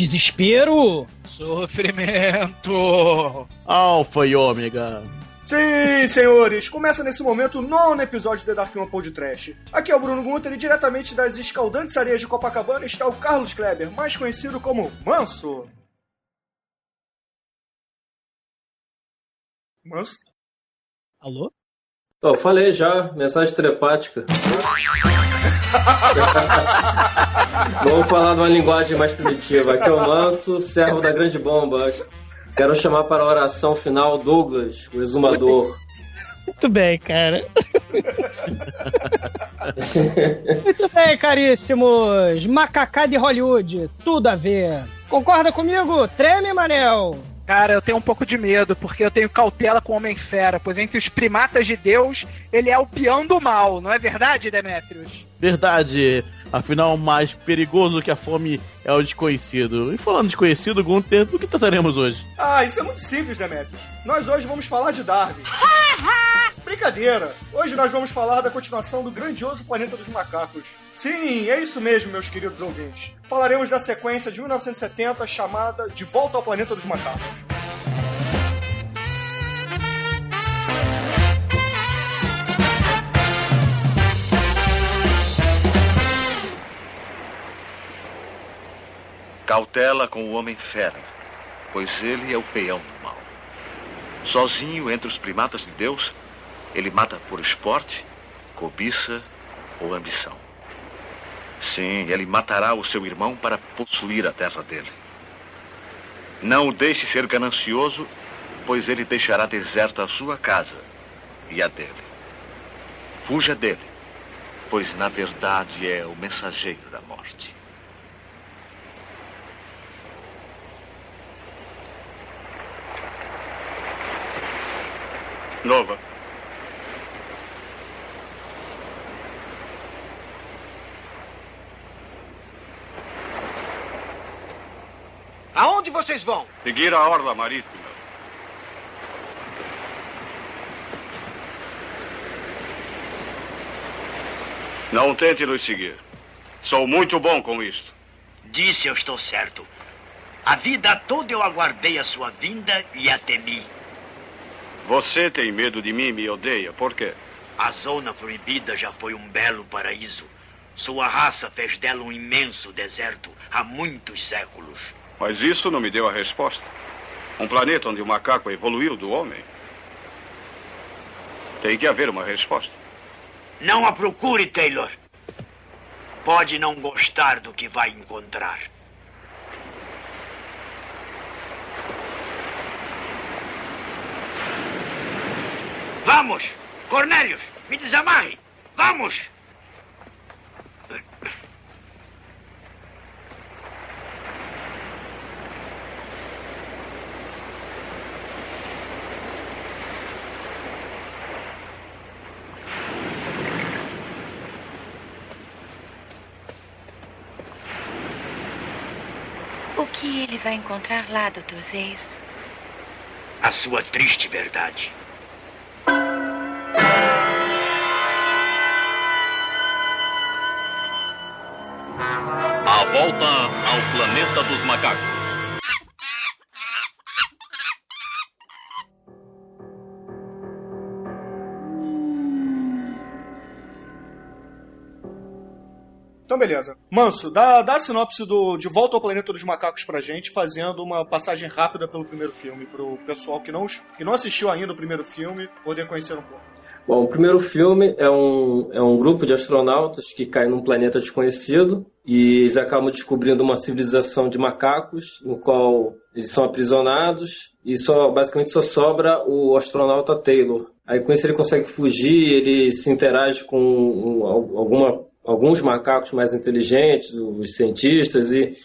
Desespero. Sofrimento. Alfa e ômega. Sim, senhores, começa nesse momento o nono episódio do The Dark One Pod Trash. Aqui é o Bruno Gunter e diretamente das escaldantes areias de Copacabana está o Carlos Kleber, mais conhecido como Manso. Manso? Alô? Oh, falei já, mensagem telepática. Vamos falar numa linguagem mais primitiva. Aqui é o Manso, servo da grande bomba. Quero chamar para a oração final Douglas, o exumador. Muito bem, cara. Muito bem, caríssimos. Macacá de Hollywood, tudo a ver. Concorda comigo? Treme, Manel. Cara, eu tenho um pouco de medo, porque eu tenho cautela com o Homem-Fera, pois entre os primatas de Deus, ele é o peão do mal, não é verdade, Demetrius? Verdade. Afinal, mais perigoso que a fome é o desconhecido. E falando de desconhecido, Gunther, do que trataremos hoje? Ah, isso é muito simples, Demetrius. Nós hoje vamos falar de Darwin. Brincadeira! Hoje nós vamos falar da continuação do grandioso Planeta dos Macacos. Sim, é isso mesmo, meus queridos ouvintes. Falaremos da sequência de 1970 chamada De Volta ao Planeta dos Macacos. Cautela com o Homem-Fera, pois ele é o peão do mal. Sozinho entre os primatas de Deus, ele mata por esporte, cobiça ou ambição. Sim, ele matará o seu irmão para possuir a terra dele. Não o deixe ser ganancioso, pois ele deixará deserta a sua casa e a dele. Fuja dele, pois na verdade é o mensageiro da morte. Nova. Aonde vocês vão? Seguir a orla marítima. Não tente nos seguir. Sou muito bom com isto. Disse eu estou certo. A vida toda eu aguardei a sua vinda e a temi. Você tem medo de mim e me odeia. Por quê? A zona proibida já foi um belo paraíso. Sua raça fez dela um imenso deserto há muitos séculos. Mas isso não me deu a resposta. Um planeta onde o macaco evoluiu do homem. Tem que haver uma resposta. Não a procure, Taylor. Pode não gostar do que vai encontrar. Vamos! Cornélios, me desamarre! Vamos! O que ele vai encontrar lá, Dr. Zeus? A sua triste verdade. A volta ao planeta dos macacos. Beleza. Manso, dá, dá a sinopse do De Volta ao Planeta dos Macacos pra gente, fazendo uma passagem rápida pelo primeiro filme, pro pessoal que não, que não assistiu ainda o primeiro filme poder conhecer um pouco. Bom, o primeiro filme é um, é um grupo de astronautas que cai num planeta desconhecido e eles acabam descobrindo uma civilização de macacos no qual eles são aprisionados e só basicamente só sobra o astronauta Taylor. Aí com isso ele consegue fugir, ele se interage com um, alguma alguns macacos mais inteligentes, os cientistas, e,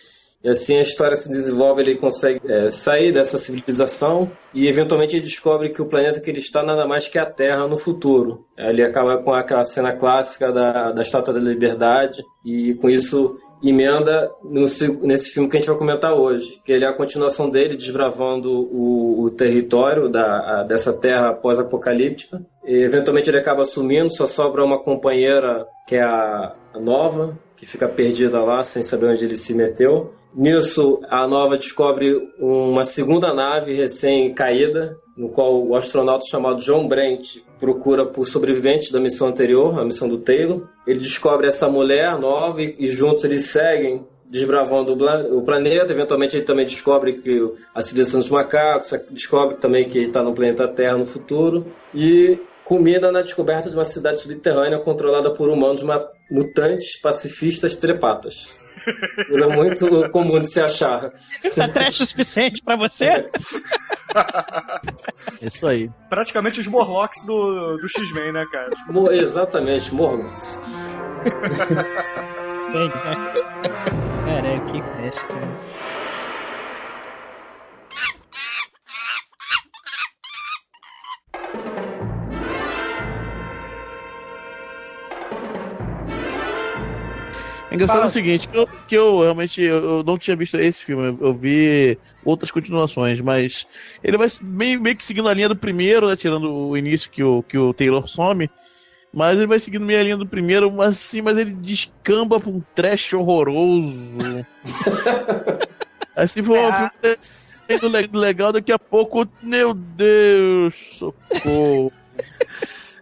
e assim a história se desenvolve. Ele consegue é, sair dessa civilização e eventualmente ele descobre que o planeta que ele está nada mais que a Terra no futuro. Ele acaba com aquela cena clássica da, da Estátua da Liberdade e com isso emenda no, nesse filme que a gente vai comentar hoje, que ele é a continuação dele desbravando o, o território da, a, dessa terra pós-apocalíptica. Eventualmente ele acaba sumindo, só sobra uma companheira que é a, a Nova, que fica perdida lá, sem saber onde ele se meteu. Nisso, a Nova descobre uma segunda nave recém-caída, no qual o astronauta chamado John Brent procura por sobreviventes da missão anterior, a missão do Taylor. Ele descobre essa mulher nova e, e juntos eles seguem desbravando o planeta. Eventualmente ele também descobre que a civilização dos macacos, descobre também que ele está no planeta Terra no futuro. E culmina na descoberta de uma cidade subterrânea controlada por humanos mutantes pacifistas trepatas. Coisa muito comum de se achar. Tá trash o suficiente pra você? Isso aí. Praticamente os Morlocks do, do X-Men, né, cara? Mo exatamente, Morlocks. Caralho, que festa. É engraçado Fala. o seguinte, que eu, que eu realmente eu, eu, não tinha visto esse filme, eu vi outras continuações, mas ele vai meio, meio que seguindo a linha do primeiro, né, tirando o início que o, que o Taylor some, mas ele vai seguindo meio a linha do primeiro, mas sim, mas ele descamba pra um trash horroroso. assim, foi um é. filme legal, daqui a pouco, meu Deus, socorro.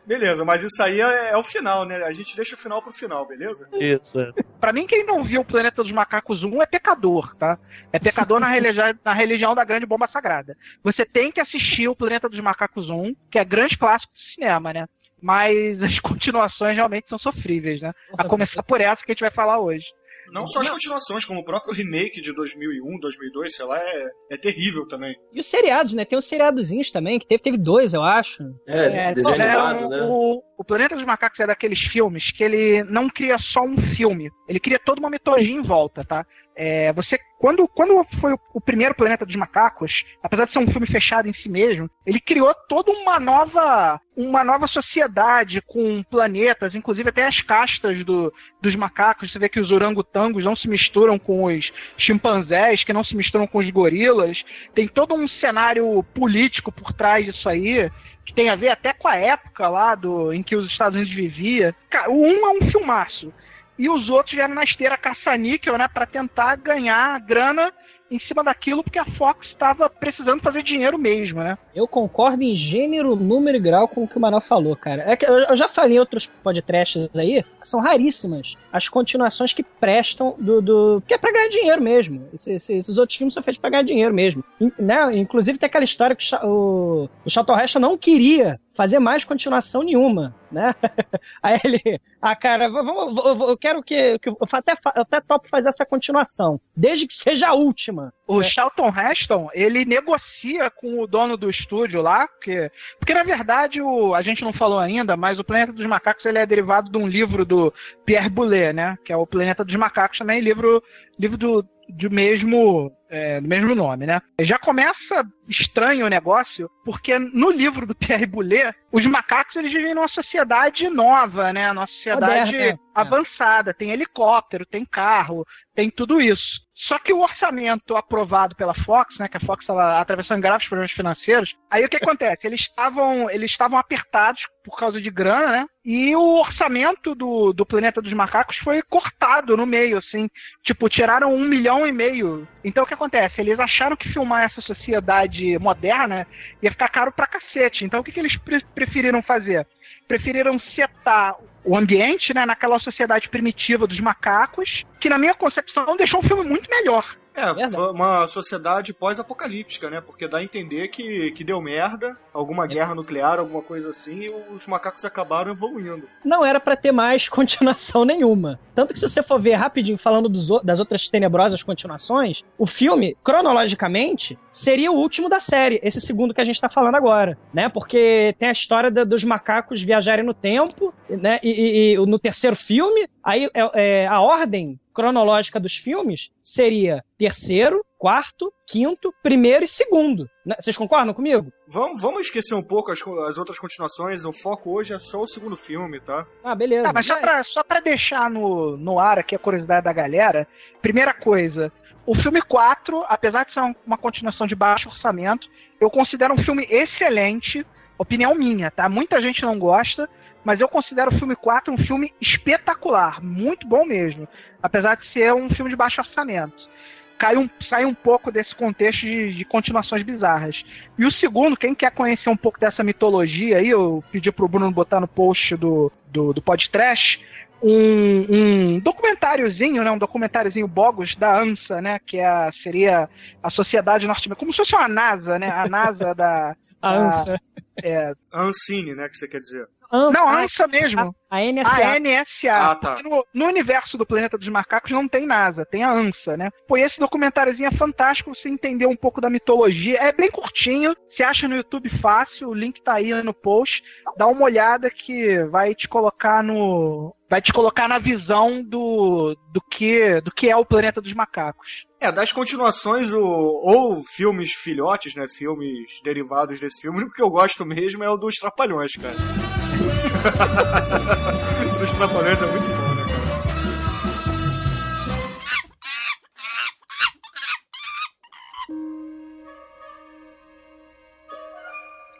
Beleza, mas isso aí é, é, o final, né? A gente deixa o final pro final, beleza? Isso, é. Pra mim, quem não viu o Planeta dos Macacos 1 é pecador, tá? É pecador na, religião, na religião da grande bomba sagrada. Você tem que assistir o Planeta dos Macacos 1, que é grande clássico do cinema, né? Mas as continuações realmente são sofríveis, né? A começar por essa que a gente vai falar hoje. Não só as continuações, como o próprio remake de 2001, 2002, sei lá, é, é terrível também. E os seriados, né? Tem os seriadozinhos também, que teve, teve dois, eu acho. É, é desenho animado, né? O, o Planeta dos Macacos é daqueles filmes que ele não cria só um filme, ele cria toda uma mitologia em volta, tá? É, você quando, quando foi o, primeiro Planeta dos Macacos, apesar de ser um filme fechado em si mesmo, ele criou toda uma nova uma nova sociedade com planetas, inclusive até as castas do, dos macacos. Você vê que os orangotangos não se misturam com os chimpanzés, que não se misturam com os gorilas. Tem todo um cenário político por trás disso aí que tem a ver até com a época lá do, em que os Estados Unidos vivia. O um é um filmaço e os outros vieram na esteira caça-níquel, né, para tentar ganhar grana em cima daquilo porque a Fox estava precisando fazer dinheiro mesmo, né? Eu concordo em gênero, número e grau com o que o Manuel falou, cara. É que eu já falei em outros podcasts aí, são raríssimas as continuações que prestam do. do que é pra ganhar dinheiro mesmo. Esses, esses outros filmes são feitos pra ganhar dinheiro mesmo. né? Inclusive tem aquela história que o, o Charlton Heston não queria fazer mais continuação nenhuma, né? Aí ele, ah, cara, vamos, eu quero que, que eu até, eu até topo fazer essa continuação, desde que seja a última. O é. Charlton Heston, ele negocia com o dono do estúdio lá, porque, porque na verdade o, a gente não falou ainda, mas o Planeta dos Macacos ele é derivado de um livro do Pierre Boulet, né? Que é o Planeta dos Macacos também, livro, livro do, do mesmo é, do mesmo nome, né? Já começa estranho o negócio, porque no livro do Pierre Boulet, os macacos eles vivem numa sociedade nova, né? Numa sociedade Moderna, é. avançada. Tem helicóptero, tem carro, tem tudo isso. Só que o orçamento aprovado pela Fox, né, que a Fox estava atravessando graves problemas financeiros, aí o que acontece? Eles estavam eles estavam apertados por causa de grana, né? E o orçamento do, do Planeta dos Macacos foi cortado no meio, assim. Tipo, tiraram um milhão e meio. Então o que acontece? Eles acharam que filmar essa sociedade moderna ia ficar caro pra cacete. Então o que, que eles pre preferiram fazer? Preferiram setar o ambiente, né, naquela sociedade primitiva dos macacos, que na minha concepção deixou o filme muito melhor. É, foi uma sociedade pós-apocalíptica, né? Porque dá a entender que, que deu merda, alguma guerra nuclear, alguma coisa assim, e os macacos acabaram evoluindo. Não era para ter mais continuação nenhuma. Tanto que se você for ver rapidinho falando dos, das outras tenebrosas continuações, o filme, cronologicamente, seria o último da série, esse segundo que a gente tá falando agora, né? Porque tem a história da, dos macacos viajarem no tempo, né? E, e, e no terceiro filme, aí é, é, a ordem cronológica dos filmes seria terceiro, quarto, quinto, primeiro e segundo. Né? Vocês concordam comigo? Vamos, vamos esquecer um pouco as, as outras continuações. O foco hoje é só o segundo filme, tá? Ah, beleza. Ah, mas só pra, só pra deixar no, no ar aqui a curiosidade da galera, primeira coisa, o filme 4, apesar de ser uma continuação de baixo orçamento, eu considero um filme excelente, opinião minha, tá? Muita gente não gosta, mas eu considero o filme 4 um filme espetacular, muito bom mesmo, apesar de ser um filme de baixo orçamento. Cai um, sai um pouco desse contexto de, de continuações bizarras. E o segundo, quem quer conhecer um pouco dessa mitologia aí, eu pedi pro Bruno botar no post do, do, do podcast, um, um documentáriozinho, né, um documentáriozinho bogus da ANSA, né, que é a, seria a Sociedade Norte-Americana, como se fosse uma NASA, né, a NASA da... A ANSA. É, A Ancine, né, que você quer dizer. Não, a ANSA mesmo. A, a NSA. A NSA. Ah, tá. No, no universo do Planeta dos Macacos não tem NASA, tem a ANSA, né? Pô, e esse documentáriozinho é fantástico você entender um pouco da mitologia. É bem curtinho, se acha no YouTube fácil, o link tá aí no post. Dá uma olhada que vai te colocar no. Vai te colocar na visão do, do, que, do que é o Planeta dos Macacos. É, das continuações, o, ou filmes filhotes, né? Filmes derivados desse filme, o único que eu gosto mesmo é o dos Trapalhões, cara. dos Trapalhões é muito bom,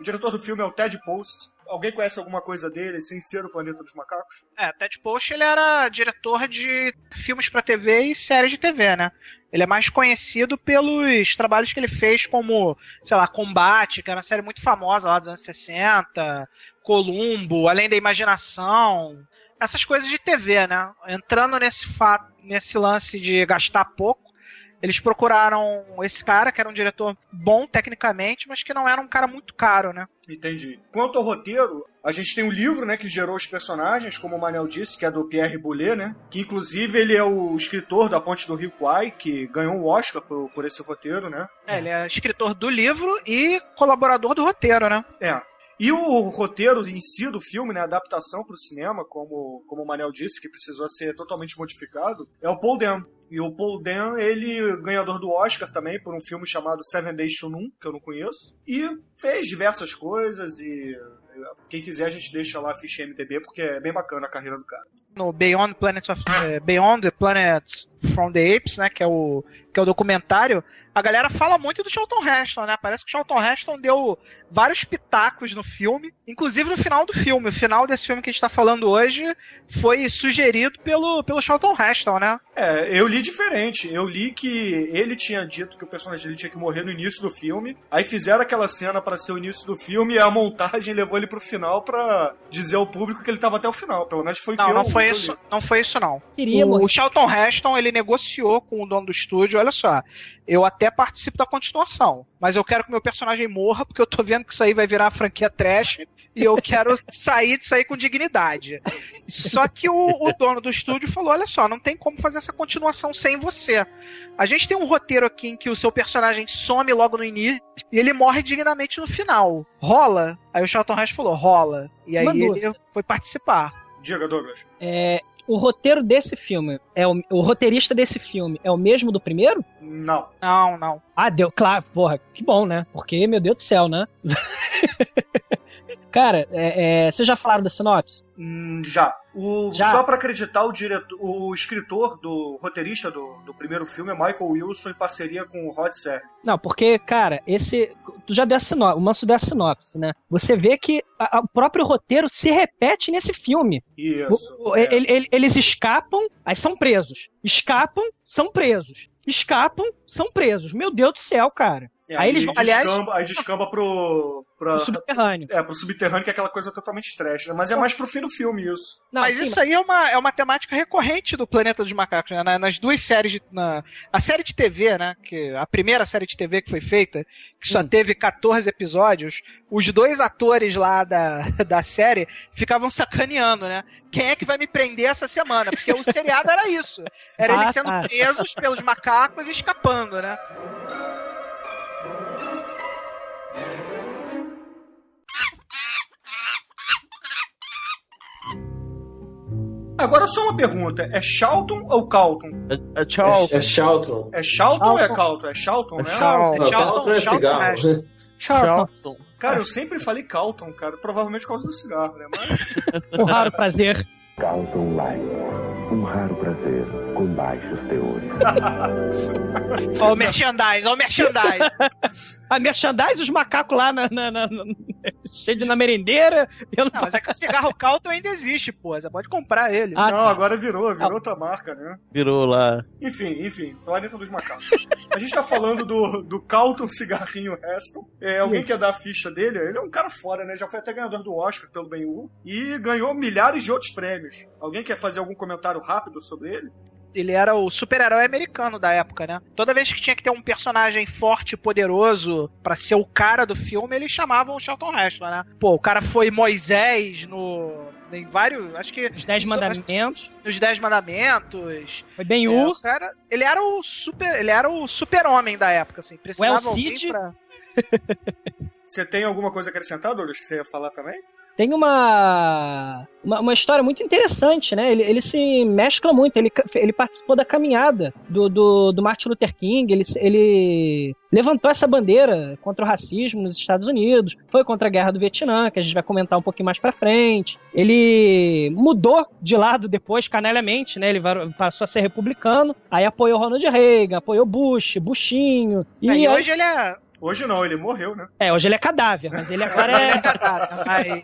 O diretor do filme é o Ted Post. Alguém conhece alguma coisa dele sem ser o Planeta dos Macacos? É, Ted Post ele era diretor de filmes pra TV e séries de TV, né? Ele é mais conhecido pelos trabalhos que ele fez como, sei lá, Combate, que era uma série muito famosa lá dos anos 60, Columbo, Além da Imaginação, essas coisas de TV, né? Entrando nesse fato, nesse lance de gastar pouco, eles procuraram esse cara, que era um diretor bom tecnicamente, mas que não era um cara muito caro, né? Entendi. Quanto ao roteiro, a gente tem um livro, né, que gerou os personagens, como o Manel disse, que é do Pierre Boulet, né? Que inclusive ele é o escritor da Ponte do Rio Kwai, que ganhou um Oscar por, por esse roteiro, né? É, ele é escritor do livro e colaborador do roteiro, né? É. E o roteiro em si do filme, né, a adaptação para o cinema, como, como o Manel disse, que precisou ser totalmente modificado, é o Paul Dano. E o Paul Dano, ele ganhador do Oscar também por um filme chamado Seven Days to Noon, que eu não conheço, e fez diversas coisas e quem quiser a gente deixa lá a ficha MTB porque é bem bacana a carreira do cara. No Beyond Planets of eh, Beyond the Planets from the Apes, né, que é o que é o documentário, a galera fala muito do Charlton Heston, né? Parece que o Charlton Heston deu vários pitacos no filme, inclusive no final do filme. O final desse filme que a gente tá falando hoje foi sugerido pelo, pelo Charlton Heston, né? É, eu li diferente. Eu li que ele tinha dito que o personagem dele tinha que morrer no início do filme. Aí fizeram aquela cena para ser o início do filme e a montagem levou ele pro final para dizer ao público que ele tava até o final. Pelo menos foi o Não, que eu não foi isso, li. não foi isso não. Queria o, morrer. o Charlton Heston, ele negociou com o dono do estúdio, olha só, eu até participo da continuação, mas eu quero que meu personagem morra, porque eu tô vendo que isso aí vai virar uma franquia trash, e eu quero sair disso aí com dignidade. Só que o, o dono do estúdio falou, olha só, não tem como fazer essa continuação sem você. A gente tem um roteiro aqui em que o seu personagem some logo no início e ele morre dignamente no final. Rola? Aí o Charlton Heston falou, rola. E aí ele foi participar. Diga, Douglas. É, o roteiro desse filme, é o, o roteirista desse filme é o mesmo do primeiro? Não. Não, não. Ah, deu, claro, porra, que bom, né? Porque, meu Deus do céu, né? Cara, é, é, vocês já falaram da sinopse? Hum, já. O, Já? Só pra acreditar, o, diretor, o escritor do roteirista do, do primeiro filme é Michael Wilson em parceria com o Rod Serling. Não, porque, cara, esse. Tu já deu a sinopse, o Manso deu a sinopse, né? Você vê que a- a- o próprio roteiro se repete nesse filme. Isso. O- é. ele- ele- eles escapam, aí são presos. Escapam, são presos. Escapam, são presos. Meu Deus do céu, cara. É, aí eles vão. Aliás, descamba, aí descamba pro, pra, o subterrâneo. é, pro subterrâneo, que é aquela coisa totalmente trash, né? Mas é mais pro fim do filme isso. Não, Mas sim, isso aí é uma, é uma temática recorrente do Planeta dos Macacos, né? Na- Nas duas séries de. Na, a série de TV, né? Que, a primeira série de TV que foi feita, que só Hum. teve 14 episódios, os dois atores lá da, da série ficavam sacaneando, né? Quem é que vai me prender essa semana? Porque o seriado era isso. Era Ah, eles sendo tá. presos pelos macacos e escapando, né? Agora só uma pergunta: é Charlton ou Calton? É, é tchau. É, é Charlton. É Charlton ou é Charlton. Calton? É Charlton, É né? Charlton. Não, Charlton- Calton é Charlton cigarro. Heston. Charlton, Charlton. Cara, eu sempre falei Calton, cara. Provavelmente por causa do cigarro, né? Mas. um raro prazer. Carlton Light. Um raro prazer com baixos teores. Ó, o merchandise, ó, o merchandise. A merchandise, os macacos lá na, na- na- na- cheio de na merendeira. Não, mas é que o cigarro Calton ainda existe, pô. Você pode comprar ele. Ah, não, tá. agora virou, virou outra marca, né? Virou lá. Enfim, enfim, Planeta dos Macacos. A gente tá falando do, do Calton Cigarrinho Heston. É, alguém Isso. quer dar a ficha dele? Ele é um cara fora, né? Já foi até ganhador do Oscar pelo Ben-Hur e ganhou milhares de outros prêmios. Alguém quer fazer algum comentário rápido sobre ele? Ele era o super-herói americano da época, né? Toda vez que tinha que ter um personagem forte e poderoso pra ser o cara do filme, eles chamavam o Charlton Heston, né? Pô, o cara foi Moisés no... Em vários... Acho que... Os Dez Mandamentos. Nos Dez Mandamentos. Foi bem É, Ur. o cara, ele era o super, ele era o super-homem da época, assim. Precisava El alguém Cid? pra... Você tem alguma coisa a acrescentar, Douglas, que você ia falar também? Tem uma, uma, uma história muito interessante, né? Ele, ele se mescla muito. Ele, ele participou da caminhada do, do, do Martin Luther King. Ele, ele levantou essa bandeira contra o racismo nos Estados Unidos. Foi contra a guerra do Vietnã, que a gente vai comentar um pouquinho mais pra frente. Ele mudou de lado depois, canalhamente, né? Ele passou a ser republicano. Aí apoiou Ronald Reagan, apoiou Bush, Bushinho. E, E aí- hoje ele é... Hoje não, ele morreu, né? É, hoje ele é cadáver, mas ele agora Ele é é. cadáver, mas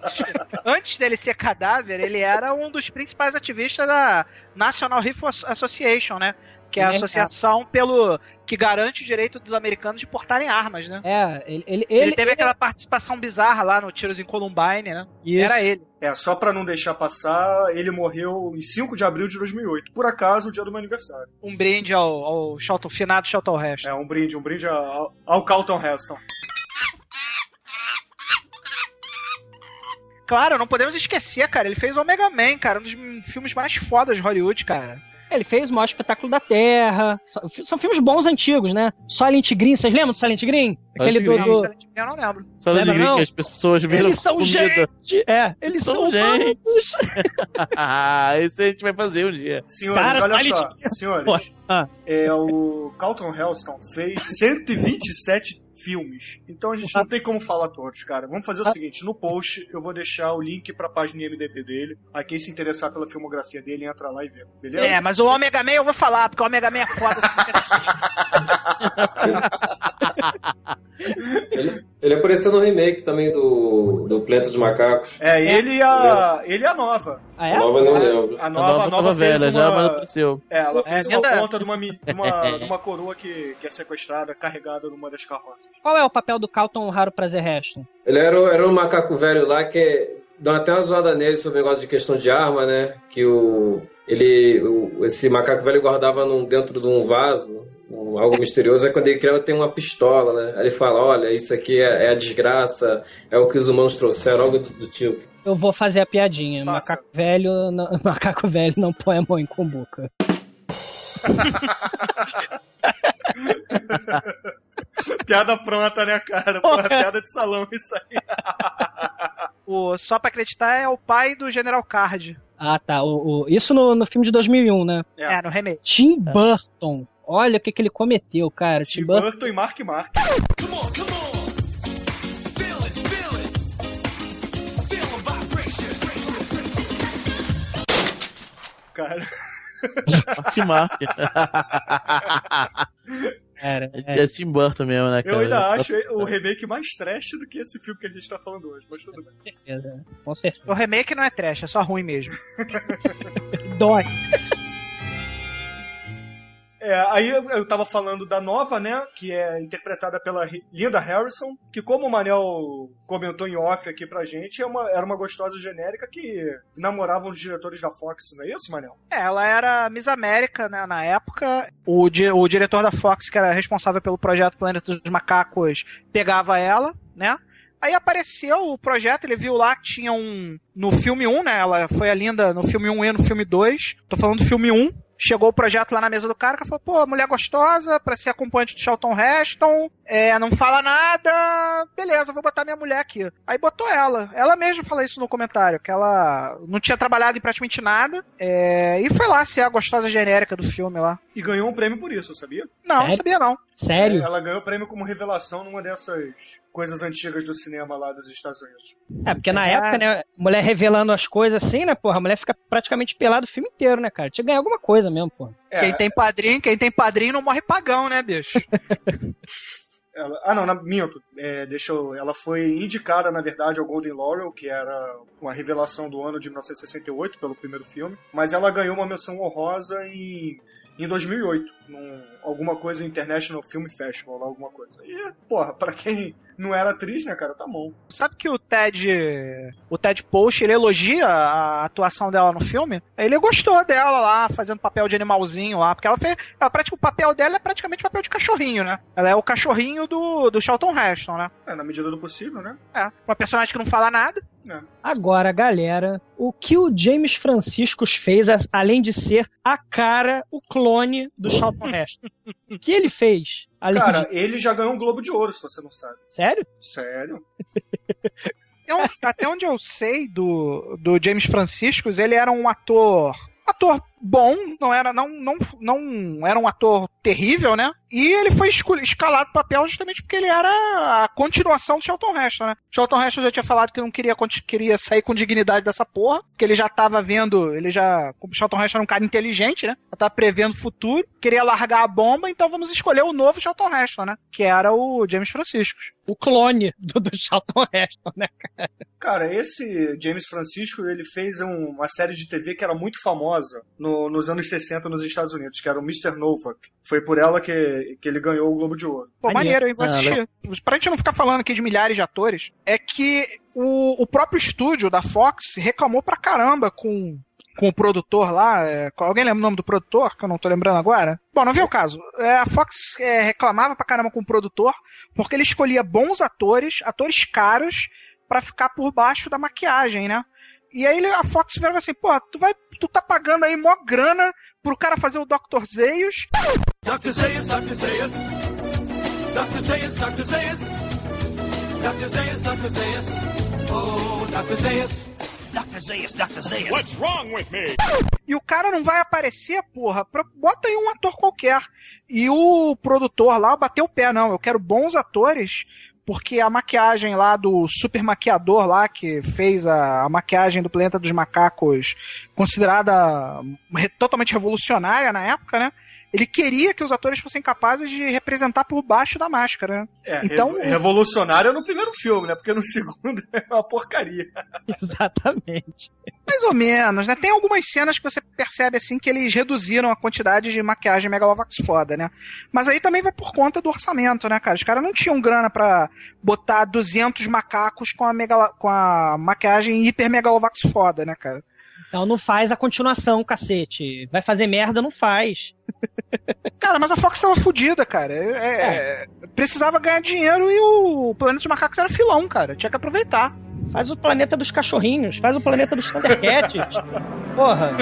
antes dele ser cadáver, ele era um dos principais ativistas da National Rifle Association, né? Que é a Ele associação pelo que garante o direito dos americanos de portarem armas, né? É, ele, ele, Ele, ele- teve aquela participação bizarra lá no Tiros em Columbine, né? Isso. Era ele. É, só pra não deixar passar, ele morreu em 5 de abril de 2008. Por acaso, o dia do meu aniversário. Um brinde ao, ao Charlton, finado Charlton Heston. É, um brinde, um brinde ao, ao Carlton Heston. Claro, não podemos esquecer, cara. Ele fez Omega Man, cara. Um dos filmes mais fodas de Hollywood, cara. Ele fez o maior espetáculo da Terra. São, são filmes bons antigos, né? Silent Green, vocês lembram do Silent Green? Aquele do. Green. do- Silent Green Eu não lembro. Lembra, grito não? que as pessoas viram Eles são comida. gente! É, eles são, gente. humanos. Ah, Esse a gente vai fazer um dia. Senhores, Cara, olha Silent só. Hill. Senhores, Ah. é, o Carlton Heston fez 127 filmes. Então a gente não tem como falar todos, cara. Vamos fazer o Ah. seguinte, no post eu vou deixar o link pra página IMDB dele. Aí quem se interessar pela filmografia dele, entra lá e vê. Beleza? É, mas o Omega Man eu vou falar, porque o Omega Man é foda. Ele, ele apareceu no remake também do, do Planeta dos Macacos. É, ele e a, ele e a nova. Ah, A é? nova eu não lembro. A nova, a nova, tava fez velha, uma... já, mas apareceu. É, ela É, fez uma ainda- conta de uma, de uma, de uma coroa que, que é sequestrada, carregada numa das carroças. Qual é o papel do Calton Raro Prazer Reston? Ele era, era um macaco velho lá que dá até uma zoada nele sobre o negócio de questão de arma, né? Que o. Ele. o- esse macaco velho guardava num, dentro de um vaso. Um- algo misterioso, é quando ele criava tem uma pistola, né? Aí ele fala, olha, isso aqui é, é a desgraça, é o que os humanos trouxeram, algo do, do tipo. Eu vou fazer a piadinha. Faça. Macaco velho, não, macaco velho não põe a mão em cumbuca. Piada pronta, né, cara? Porra, piada de salão, isso aí. O, só pra acreditar, é o pai do General Card. Ah, tá. O, o- isso no, no filme de 2001, né? É. É, no remake. Tim Burton. Olha o que, que ele cometeu, cara. Tim, Tim Burton. Burton e Mark Mark. Cara, Mark Mark. Cara, é. É Tim Burton mesmo, né, cara? eu ainda acho o remake mais trash do que esse filme que a gente tá falando hoje, mas tudo bem. certeza, Com certeza. O remake não é trash, é só ruim mesmo. Dói. É, aí eu tava falando da nova, né? Que é interpretada pela Linda Harrison, que como o Manel comentou em off aqui pra gente, é uma, era uma gostosa genérica que namorava um dos diretores da Fox, não é isso, Manel? É, ela era Miss América, né, na época. O, di- o diretor da Fox, que era responsável pelo projeto Planeta dos Macacos, pegava ela, né? Aí apareceu o projeto, ele viu lá que tinha um. No filme 1, né? Ela foi a linda no filme 1 e no filme 2. Tô falando do filme 1. Chegou o projeto lá na mesa do cara que falou, pô, mulher gostosa, pra ser acompanhante do Charlton Heston, é, não fala nada, beleza, vou botar minha mulher aqui. Aí botou ela. Ela mesma fala isso no comentário, que ela não tinha trabalhado em praticamente nada, é, e foi lá ser a gostosa genérica do filme lá. E ganhou um prêmio por isso, sabia? Não, não Sério? sabia não. Sério? Ela ganhou o prêmio como revelação numa dessas coisas antigas do cinema lá dos Estados Unidos. É, porque na É. época, né, mulher revelando as coisas assim, né, porra, a mulher fica praticamente pelada o filme inteiro, né, cara? Tinha que ganhar alguma coisa mesmo, porra. É, Quem tem padrinho, quem tem padrinho não morre pagão, né, bicho? ela, ah, não, na, minto. É, deixa eu, ela foi indicada, na verdade, ao Golden Laurel, que era uma revelação do ano de 1968, pelo primeiro filme. Mas ela ganhou uma menção honrosa em em 2008, num, alguma coisa International Film Festival, alguma coisa. E, porra, pra quem não era atriz, né, cara, tá bom. Sabe que o Ted, o Ted Post, ele elogia a atuação dela no filme? Ele gostou dela lá, fazendo papel de animalzinho lá, porque ela fez, ela, o papel dela é praticamente papel de cachorrinho, né? Ela é o cachorrinho do, do Charlton Heston, né? É, na medida do possível, né? É, uma personagem que não fala nada. É. Agora, galera, o que o James Franciscus fez, além de ser a cara, o clone do Charlton Heston? o que ele fez? Cara, de... ele já ganhou um Globo de Ouro, se você não sabe. Sério? Sério. até onde eu sei do, do James Franciscus, ele era um ator ator bom, não era, não, não, não era um ator terrível, né? E ele foi escalado para papel justamente porque ele era a continuação do Charlton Heston, né? Charlton Heston já tinha falado que não queria, queria sair com dignidade dessa porra, que ele já tava vendo, ele já, como Charlton Heston era um cara inteligente, né? Já tava prevendo o futuro, queria largar a bomba, então vamos escolher o novo Charlton Heston, né? Que era o James Francisco. O clone do, do Charlton Heston, né, cara? Cara, esse James Francisco, ele fez um, uma série de TV que era muito famosa no, nos anos 60 nos Estados Unidos, que era o Mr. Novak. Foi por ela que, que ele ganhou o Globo de Ouro. Pô, maneiro, hein? Vou ah, assistir. Ah, pra gente não ficar falando aqui de milhares de atores, é que o, o próprio estúdio da Fox reclamou pra caramba com com o produtor lá. É, alguém lembra o nome do produtor? Que eu não tô lembrando agora. Bom, não vem o caso. É, a Fox é, reclamava pra caramba com o produtor porque ele escolhia bons atores, atores caros, para ficar por baixo da maquiagem, né? E aí a Fox virava assim, pô, tu vai. Tu tá pagando aí mó grana pro cara fazer o Dr. Zeyus. Dr. Zeyus, Dr. Zeyus. Dr. Zeyus, Dr. Zeyus. Dr. Zeyus, Dr. Zeyus. Oh, Dr. Zeyus. Dr. Zeyus, Dr. Zeyus. What's wrong with me? E o cara não vai aparecer, porra. Bota aí um ator qualquer. E o produtor lá bateu o pé, não. Eu quero bons atores porque a maquiagem lá do super maquiador lá que fez a, a maquiagem do Planeta dos Macacos considerada totalmente revolucionária na época, né? Ele queria que os atores fossem capazes de representar por baixo da máscara. É, então, revolucionário no primeiro filme, né? Porque no segundo é uma porcaria. Exatamente. Mais ou menos, né? Tem algumas cenas que você percebe assim que eles reduziram a quantidade de maquiagem Megalovax foda, né? Mas aí também vai por conta do orçamento, né, cara? Os caras não tinham grana para botar 200 macacos com a, com a maquiagem hiper Megalovax foda, né, cara? Então não faz a continuação, cacete. Vai fazer merda, não faz. Cara, mas a Fox tava fodida, cara. É, é. é. Precisava ganhar dinheiro e o Planeta dos Macacos era filão, cara. Tinha que aproveitar. Faz o planeta dos cachorrinhos, faz o planeta dos Thundercats. Porra.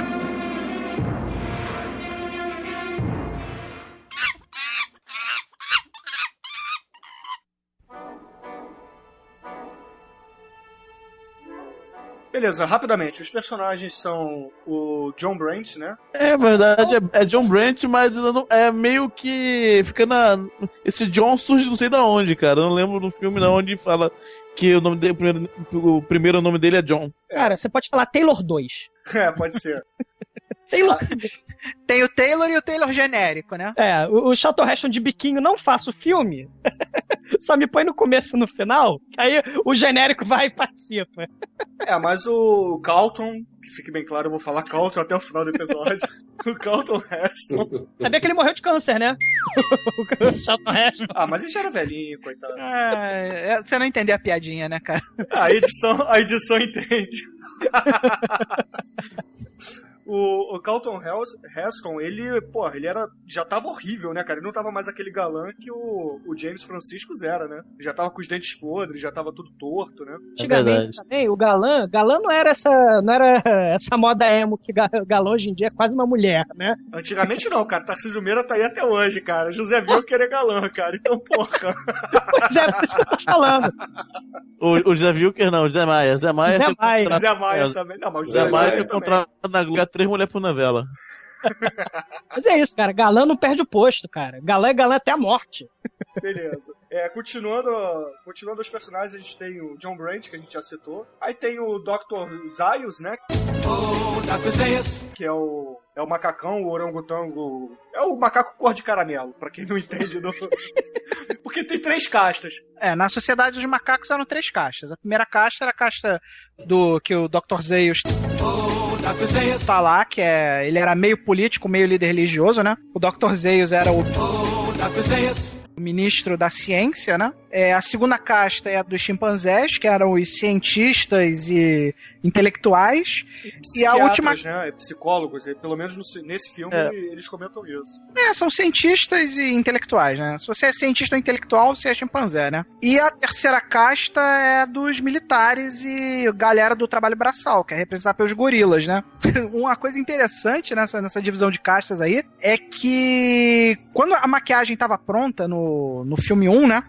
Beleza, rapidamente. Os personagens são o John Brent, né? É verdade, é, é John Brent, mas é meio que fica na. Esse John surge não sei da onde, cara. Eu não lembro no filme da onde fala que o nome dele, o primeiro, o primeiro nome dele é John. Cara, você pode falar Taylor 2. É, pode ser. Taylor. Tem o Taylor e o Taylor genérico, né? É, o, o Charlton Heston de biquinho não faça o filme. Só me põe no começo e no final, aí o genérico vai e participa. É, mas o Carlton, que fique bem claro, eu vou falar Carlton até o final do episódio. o Carlton Heston. Sabia que ele morreu de câncer, né? o Charlton Heston. Ah, mas ele já era velhinho, coitado. É, é, você não entendeu a piadinha, né, cara? A edição, a edição entende. O, o Carlton Heston, ele, porra, ele era. Já tava horrível, né, cara? Ele não tava mais aquele galã que o, o James Franciscus era, né? Já tava com os dentes podres, já tava tudo torto, né? É Antigamente é também, o galã, galã não era essa. Não era essa moda emo que galã hoje em dia é quase uma mulher, né? Antigamente não, cara. Tarcísio Meira tá aí até hoje, cara. José Viu querer galã, cara. Então, porra. pois é, por isso que eu tô falando. O, o José Wilker não, o Zé Maia. Zé Maia, Zé Maia. Contrato... Maia também. Não, mas o Zé, Zé Maia tem contrato na três mulheres por novela. Mas é isso, cara. Galã não perde o posto, cara. Galã é galã até a morte. Beleza. É, continuando, continuando os personagens, a gente tem o John Brandt, que a gente já citou. Aí tem o Dr. Zaius, né? Oh, Dr. Zaius. Que é o É o macacão, o orangotango. É o macaco cor de caramelo, pra quem não entende. Do... Porque tem três castas. É, na sociedade dos macacos eram três castas. A primeira casta era a casta do que o Dr. Zeus tá lá, que é. Ele era meio político, meio líder religioso, né? O Dr. Zeus era o. o ministro da ciência, né? É, a segunda casta é a dos chimpanzés, que eram os cientistas e intelectuais. E a última. Né? Psicólogos, pelo menos nesse filme é. eles comentam isso. É, são cientistas e intelectuais, né? Se você é cientista ou intelectual, você é chimpanzé, né? E a terceira casta é dos militares e galera do trabalho braçal, que é representada pelos gorilas, né? Uma coisa interessante nessa, nessa divisão de castas aí é que quando a maquiagem estava pronta no, no filme 1, né?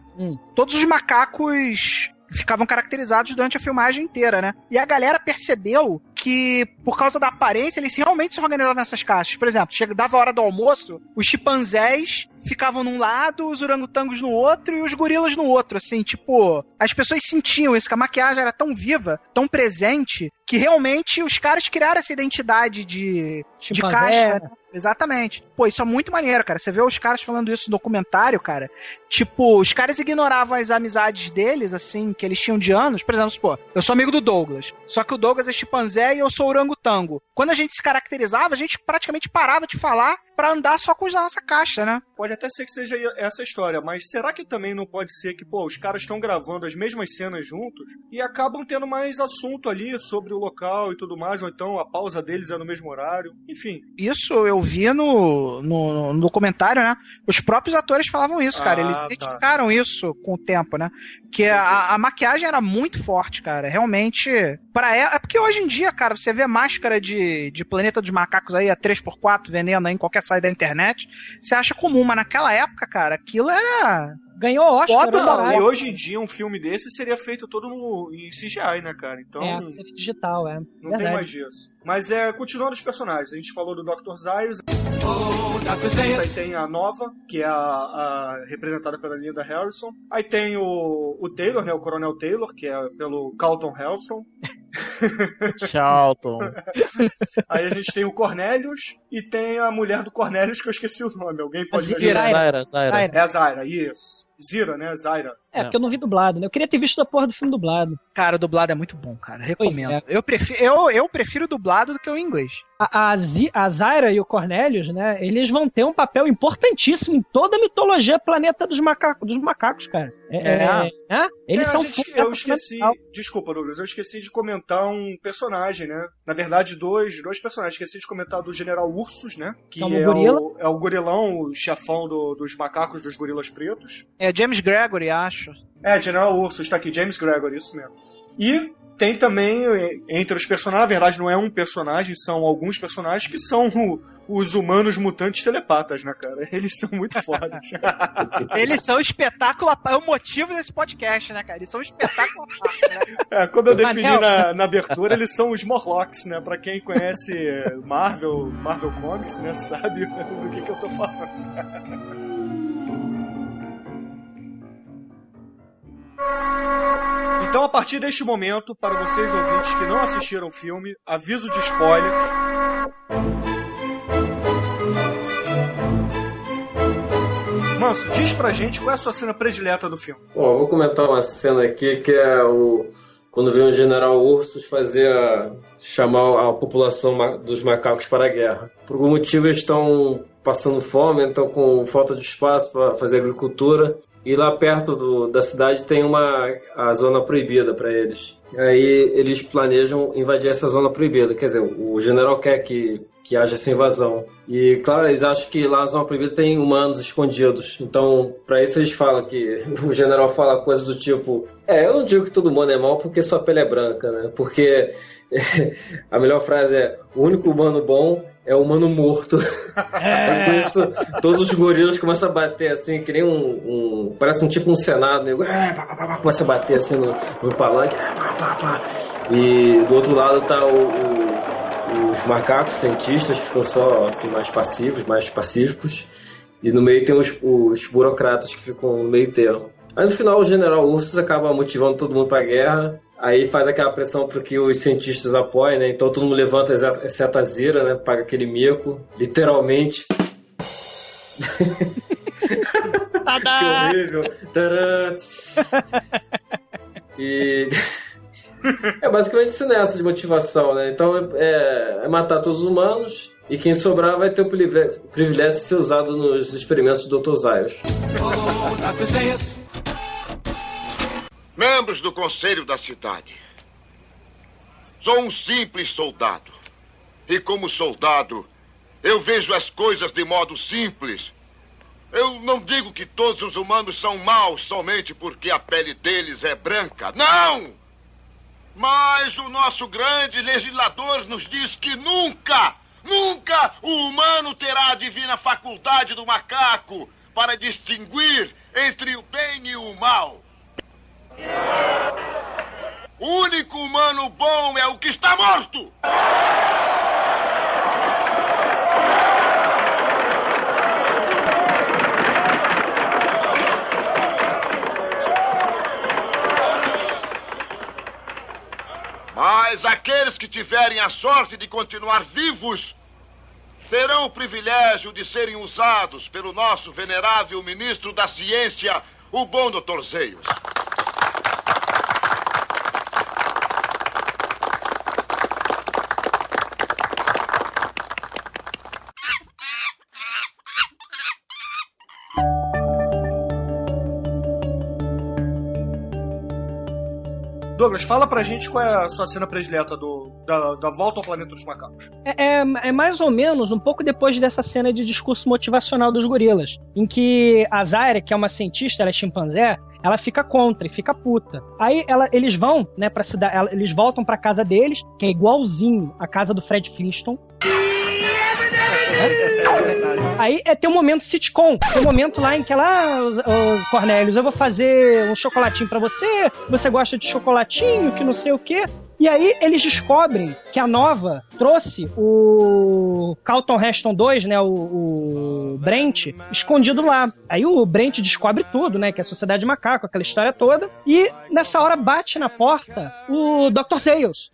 Todos os macacos ficavam caracterizados durante a filmagem inteira, né? E a galera percebeu que, por causa da aparência, eles realmente se organizavam nessas caixas. Por exemplo, chega, dava a hora do almoço, os chimpanzés ficavam num lado, os orangotangos no outro e os gorilas no outro, assim, tipo, as pessoas sentiam isso, que a maquiagem era tão viva, tão presente, que realmente os caras criaram essa identidade de, de caixa. Né? Exatamente. Pô, isso é muito maneiro, cara. Você vê os caras falando isso no documentário, cara. Tipo, os caras ignoravam as amizades deles, assim, que eles tinham de anos. Por exemplo, pô, eu sou amigo do Douglas. Só que o Douglas é chimpanzé e eu sou orangotango. Quando a gente se caracterizava, a gente praticamente parava de falar para andar só com os da nossa caixa, né? Pode até ser que seja essa história, mas será que também não pode ser que, pô, os caras estão gravando as mesmas cenas juntos e acabam tendo mais assunto ali sobre o local e tudo mais, ou então a pausa deles é no mesmo horário, enfim. Isso eu vi no, no, no documentário, né? Os próprios atores falavam isso, cara. Ah, Eles tá. identificaram isso com o tempo, né? Que a, a, maquiagem era muito forte, cara. Realmente. Pra ela, é porque hoje em dia, cara, você vê máscara de, de Planeta dos Macacos aí a 3x4 vendendo aí em qualquer site da internet. Você acha comum, mas naquela época, cara, aquilo era ganhou Oscar. Foda, não, e hoje em dia um filme desse seria feito todo no, em CGI, né, cara? Então. É, seria digital, é. Não Verdade. tem mais disso. Mas é, continuando os personagens, a gente falou do Dr. Zayus. Oh, Dr. Aí tem a Nova, que é a, a, representada pela Linda Harrison. Aí tem o, o Taylor, né? O Coronel Taylor, que é pelo Carlton Helson. Charlton. Aí a gente tem o Cornelius e tem a mulher do Cornelius que eu esqueci o nome. Alguém pode dizer? Zaira, Zaira. É a Zaira, isso. Zira, né? Zaira. É, porque eu não vi dublado, né? Eu queria ter visto a porra do filme dublado. Cara, dublado é muito bom, cara. Recomendo. É. Eu, prefiro, eu, eu prefiro dublado do que o inglês. A, a, a Zaira e o Cornelius, né? Eles vão ter um papel importantíssimo em toda a mitologia planeta dos, macacos, dos macacos, cara. É, é. é, é? Eles é, são. Gente, eu esqueci. Desculpa, Douglas. Eu esqueci de comentar um personagem, né? Na verdade, dois, dois personagens. Esqueci de comentar do General Ursus, né? Que é, é o, é o gorilão, o chefão do, dos macacos dos gorilas pretos. É James Gregory, acho. É, General Ursus, está aqui, James Gregory, isso mesmo. E tem também, entre os personagens, na verdade não é um personagem, são alguns personagens que são o, os humanos mutantes telepatas, né, cara? Eles são muito fodas. eles são espetáculo, é o motivo desse podcast, né, cara? Eles são espetáculo. né? É, como eu defini na, na, abertura, eles são os Morlocks, né? Pra quem conhece Marvel, Marvel Comics, né, sabe do que, que eu tô falando. Então, a partir deste momento, para vocês ouvintes que não assistiram o filme, aviso de spoilers. Manso, diz pra gente qual é a sua cena predileta do filme. Bom, vou comentar uma cena aqui que é o quando vem o general Ursus fazer chamar a população dos macacos para a guerra. Por algum motivo eles estão passando fome, estão com falta de espaço para fazer agricultura e lá perto do, da cidade tem uma a zona proibida para eles. Aí eles planejam invadir essa zona proibida. Quer dizer, o general quer que, que haja essa invasão. E, claro, eles acham que lá na zona proibida tem humanos escondidos. Então, para isso eles falam que o general fala coisas do tipo: É, eu não digo que todo humano é mal porque sua pele é branca, né? Porque a melhor frase é: o único humano bom é o humano morto. É. Isso, todos os gorilas começam a bater assim, que nem um. um parece um tipo um senado, né? É, pá, pá, pá, começa a bater assim no, no palanque. É, e do outro lado tá o, o, os macacos cientistas, ficam só assim, mais passivos, mais pacíficos. E no meio tem os, os burocratas que ficam no meio termo. Aí no final o general Ursus acaba motivando todo mundo pra guerra Aí faz aquela pressão para que os cientistas apoiem, né? Então todo mundo levanta exceto a Zira, né? Paga aquele mico, literalmente. que horrível. Tadã. E. é basicamente isso nessa de motivação, né? Então é, é, matar todos os humanos e quem sobrar vai ter o privilégio de ser usado nos experimentos do Dr. Zaios. Membros do Conselho da Cidade. Sou um simples soldado. E como soldado, eu vejo as coisas de modo simples. Eu não digo que todos os humanos são maus somente porque a pele deles é branca. Não! Mas o nosso grande legislador nos diz que nunca, nunca o humano terá a divina faculdade do macaco para distinguir entre o bem e o mal. O único humano bom é o que está morto! Mas aqueles que tiverem a sorte de continuar vivos terão o privilégio de serem usados pelo nosso venerável ministro da Ciência, o bom Dr. Zeios. Douglas, fala pra gente qual é a sua cena predileta do, da, da volta ao planeta dos macacos. É, é, é, mais ou menos um pouco depois dessa cena de discurso motivacional dos gorilas, em que a Zaire, que é uma cientista, ela é chimpanzé, ela fica contra e fica puta. Aí ela, eles vão, né, pra cidade, eles voltam pra casa deles, que é igualzinho a casa do Fred Flintstone. Aí é, tem um momento sitcom. Tem um momento lá em que ela, oh, Cornélios, eu vou fazer um chocolatinho para você. Você gosta de chocolatinho, que não sei o quê. E aí eles descobrem que a Nova trouxe o Carlton Heston 2, né, o, o, Brent, escondido lá. Aí o Brent descobre tudo, né, que é a Sociedade Macaco, aquela história toda. E nessa hora bate na porta o Dr. Zales.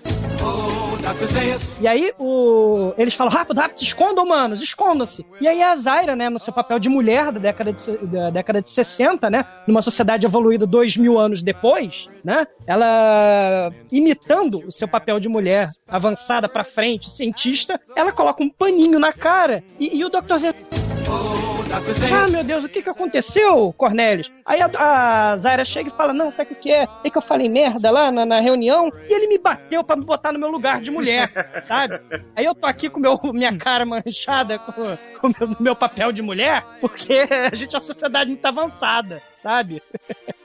E aí o... eles falam, rápido, rápido, escondam, manos, escondam-se. E aí a Zaira, né, no seu papel de mulher da década de, da década de 60, né, numa sociedade evoluída dois mil anos depois, né, ela imitando o seu papel de mulher avançada para frente, cientista, ela coloca um paninho na cara e, e o Dr. Z ah, meu Deus, o que que aconteceu, Cornelius? Aí a, a Zaira chega e fala, não, sabe o que é? É que eu falei merda lá na, na reunião e ele me bateu para me botar no meu lugar de mulher, sabe? Aí eu tô aqui com meu, minha cara manchada com, com o meu, meu papel de mulher porque a gente é uma sociedade muito avançada, sabe?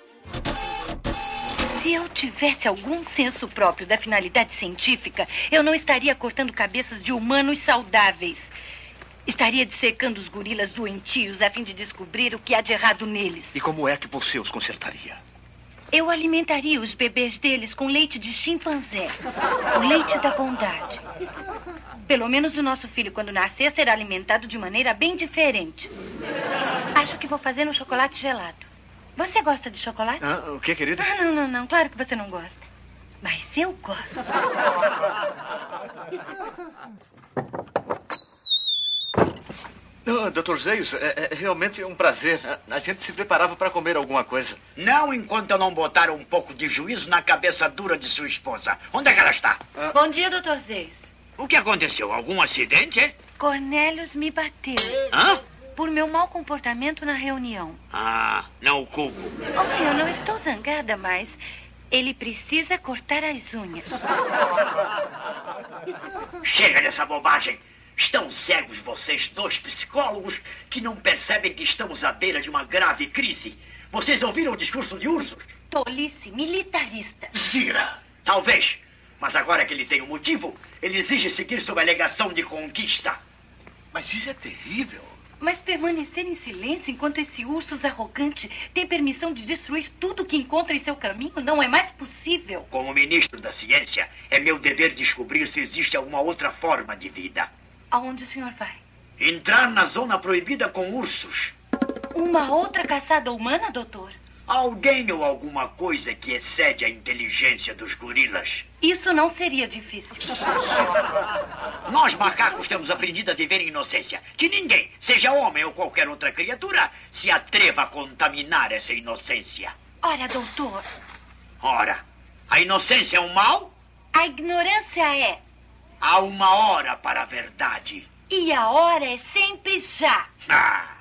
Se eu tivesse algum senso próprio da finalidade científica, eu não estaria cortando cabeças de humanos saudáveis. Estaria dissecando os gorilas doentios a fim de descobrir o que há de errado neles. E como é que você os consertaria? Eu alimentaria os bebês deles com leite de chimpanzé. O leite da bondade. Pelo menos o nosso filho, quando nascer, será alimentado de maneira bem diferente. Acho que vou fazer um chocolate gelado. Você gosta de chocolate? Ah, o que, querida? Ah, não, não, não. Claro que você não gosta. Mas eu gosto. Oh, Dr. Zeios, é, é, realmente um prazer. A, a gente se preparava para comer alguma coisa. Não enquanto eu não botar um pouco de juízo na cabeça dura de sua esposa. Onde é que ela está? Ah. Bom dia, Dr. Zeios. O que aconteceu? Algum acidente? Cornélios me bateu. Hã? Por meu mau comportamento na reunião. Ah, não o culpo. Oh, eu não estou zangada, mas ele precisa cortar as unhas. Chega dessa bobagem. Estão cegos vocês, dois psicólogos, que não percebem que estamos à beira de uma grave crise. Vocês ouviram o discurso de Ursos? Tolice militarista. Zira, talvez. Mas agora que ele tem um motivo, ele exige seguir sob alegação de conquista. Mas isso é terrível. Mas permanecer em silêncio enquanto esse urso arrogante tem permissão de destruir tudo que encontra em seu caminho não é mais possível. Como ministro da ciência, é meu dever descobrir se existe alguma outra forma de vida. Aonde o senhor vai? Entrar na zona proibida com ursos. Uma outra caçada humana, doutor? Alguém ou alguma coisa que excede a inteligência dos gorilas. Isso não seria difícil. Nós macacos temos aprendido a viver em inocência. Que ninguém, seja homem ou qualquer outra criatura, se atreva a contaminar essa inocência. Ora, doutor. Ora, a inocência é um mal? A ignorância é. Há uma hora para a verdade. E a hora é sempre já. Ah,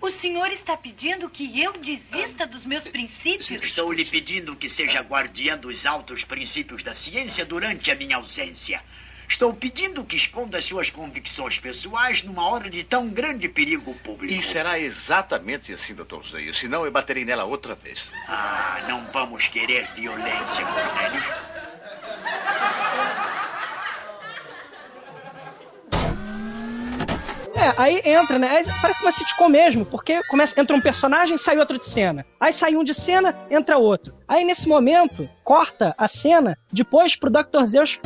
O senhor está pedindo que eu desista dos meus princípios? estou lhe pedindo que seja guardiã dos altos princípios da ciência durante a minha ausência. Estou pedindo que esconda suas convicções pessoais numa hora de tão grande perigo público. E será exatamente assim, Dr. Zeio. Senão eu baterei nela outra vez. Ah, não vamos querer violência, Cornélio. É, aí entra, né? Aí parece uma sitcom mesmo, porque começa, entra um personagem, sai outro de cena. Aí sai um de cena, entra outro. Aí nesse momento, corta a cena depois pro Dr. Zeus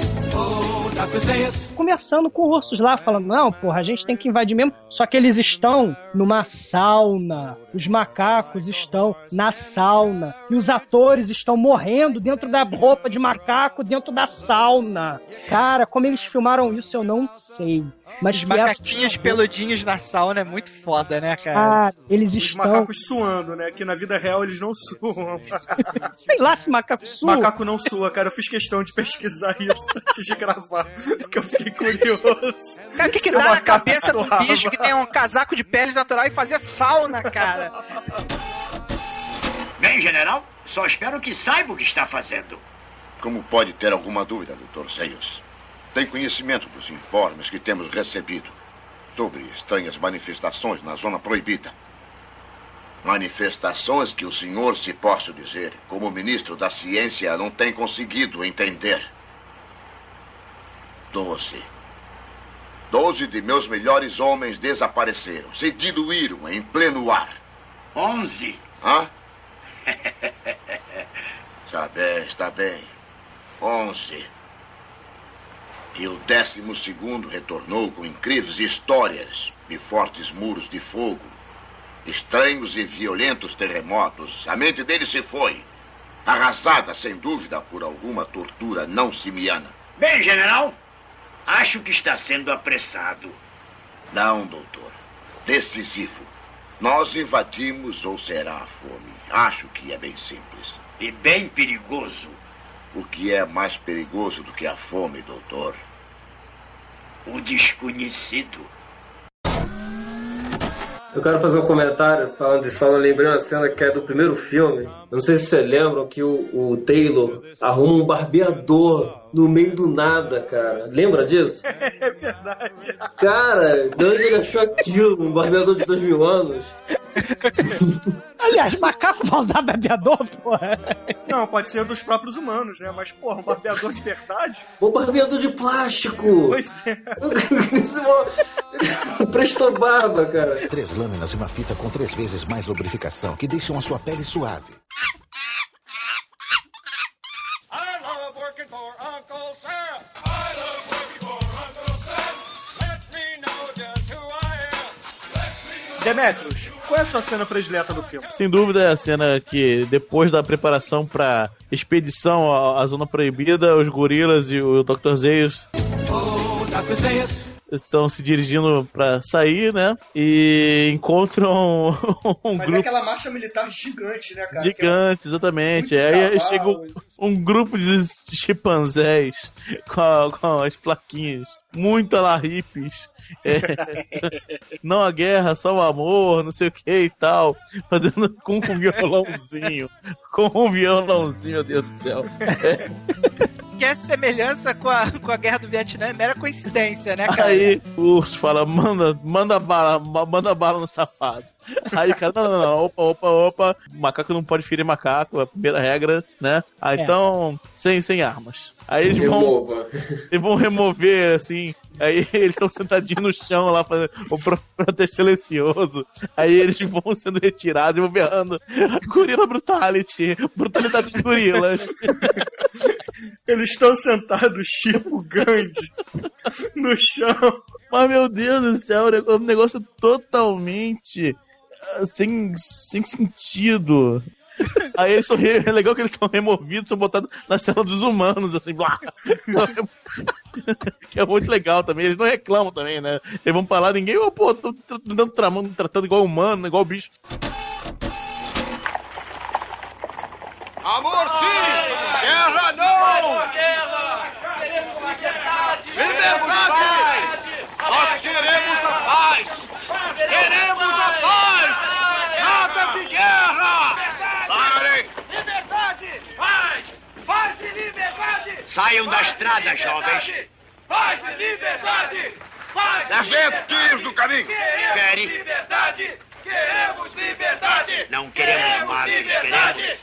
conversando com ursos lá, falando: não, porra, a gente tem que invadir mesmo. Só que eles estão numa sauna. Os macacos estão na sauna. E os atores estão morrendo dentro da roupa de macaco, dentro da sauna. Cara, como eles filmaram isso, eu não sei. Mas Os macaquinhos assustador. peludinhos na sauna é muito foda, né, cara? Ah, eles Os estão. macacos suando, né? Que na vida real eles não suam. Sei lá se macaco sua. Macaco não sua, cara. Eu fiz questão de pesquisar isso antes de gravar, porque eu fiquei curioso. Cara, o que, que dá na cabeça do suava. bicho que tem um casaco de pele natural e fazer sauna, cara? Bem, general, só espero que saiba o que está fazendo. Como pode ter alguma dúvida, Dr. Seios? Tem conhecimento dos informes que temos recebido sobre estranhas manifestações na zona proibida. Manifestações que o senhor, se posso dizer, como ministro da ciência, não tem conseguido entender. Doze. Doze de meus melhores homens desapareceram, se diluíram em pleno ar. Onze. Hã? Está bem, está bem. Onze. E o décimo segundo retornou com incríveis histórias de fortes muros de fogo, estranhos e violentos terremotos. A mente dele se foi, arrasada, sem dúvida, por alguma tortura não simiana. Bem, general, acho que está sendo apressado. Não, doutor. Decisivo. Nós invadimos ou será a fome. Acho que é bem simples. E bem perigoso. O que é mais perigoso do que a fome, doutor? O desconhecido. Eu quero fazer um comentário falando de sauna. Lembrei uma cena que é do primeiro filme. Eu não sei se vocês lembram que o, o Taylor arruma um barbeador no meio do nada, cara. Lembra disso? É verdade. Cara, de onde ele achou aquilo? Um barbeador de dois mil anos? Aliás, macaco vai usar barbeador, porra. Não, pode ser dos próprios humanos, né? Mas, porra, um barbeador de verdade? Um barbeador de plástico! Pois é. Prestou barba, cara. Três lâminas e uma fita com três vezes mais lubrificação que deixam a sua pele suave. Demetrius, qual é a sua cena predileta do filme? Sem dúvida é a cena que, depois da preparação pra expedição à, à Zona Proibida, os gorilas e o Dr. Zeus estão se dirigindo pra sair, né? E encontram um Mas é grupo aquela marcha militar gigante, né, cara? gigante, exatamente. Muito Aí cavalo. chega um, um grupo de chimpanzés com, a- com as plaquinhas muito la hippies. É, não a guerra, só o amor, não sei o que e tal. Fazendo com um violãozinho. Com um violãozinho, meu Deus do céu. É. Que essa semelhança com a, com a guerra do Vietnã é mera coincidência, né, cara? Aí o urso fala, manda, manda bala, ma- manda bala no safado. Aí o cara, não, não, não, opa, opa, opa, macaco não pode ferir macaco, é a primeira regra, né? Aí É. então, sem, sem armas. Aí eles vão, eles vão remover, assim, aí eles estão sentadinhos no chão lá, fazendo o pro- protesto silencioso. Aí eles vão sendo retirados e vão berrando, gorila brutality, brutalidade dos gorilas. Eles estão sentados tipo Gandhi no chão. Mas, meu Deus do céu, é um negócio totalmente ah, sem, sem sentido. Aí eles são re... é legal que eles são removidos, são botados na cela dos humanos, assim, blá. que é muito legal também. Eles não reclamam também, né? Eles vão pra lá, ninguém, oh, pô, tô tratando, tramando, tratando igual humano, igual bicho. Amor sim! Guerra não! Liberdade! Nós queremos a paz! Queremos a paz! Nada de guerra! Parem! Liberdade! Paz! Paz e liberdade! Saiam da estrada, jovens. Paz e liberdade! Paz Sargento, tire do caminho! Espere. liberdade! Queremos liberdade! Não queremos mártires, queremos.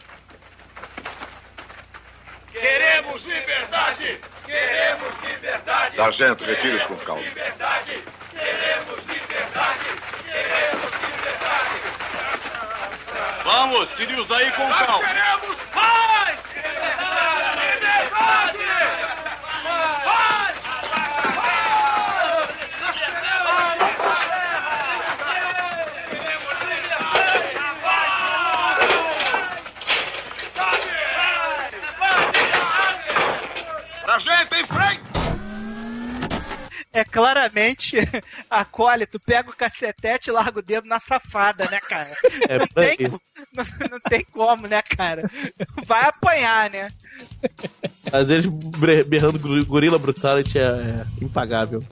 Queremos liberdade! Queremos liberdade! Sargento, retire-os com calma. Liberdade! Queremos liberdade! Queremos liberdade! Vamos, tire-os aí com Nós calma. queremos paz! Liberdade! Paz! Sargento, em frente! É claramente acólito, pega o cacetete e larga o dedo na safada, né, cara? É, não, tem, não, não tem como, né, cara? Vai apanhar, né? Às vezes berrando gor- gorila brutality é, é impagável.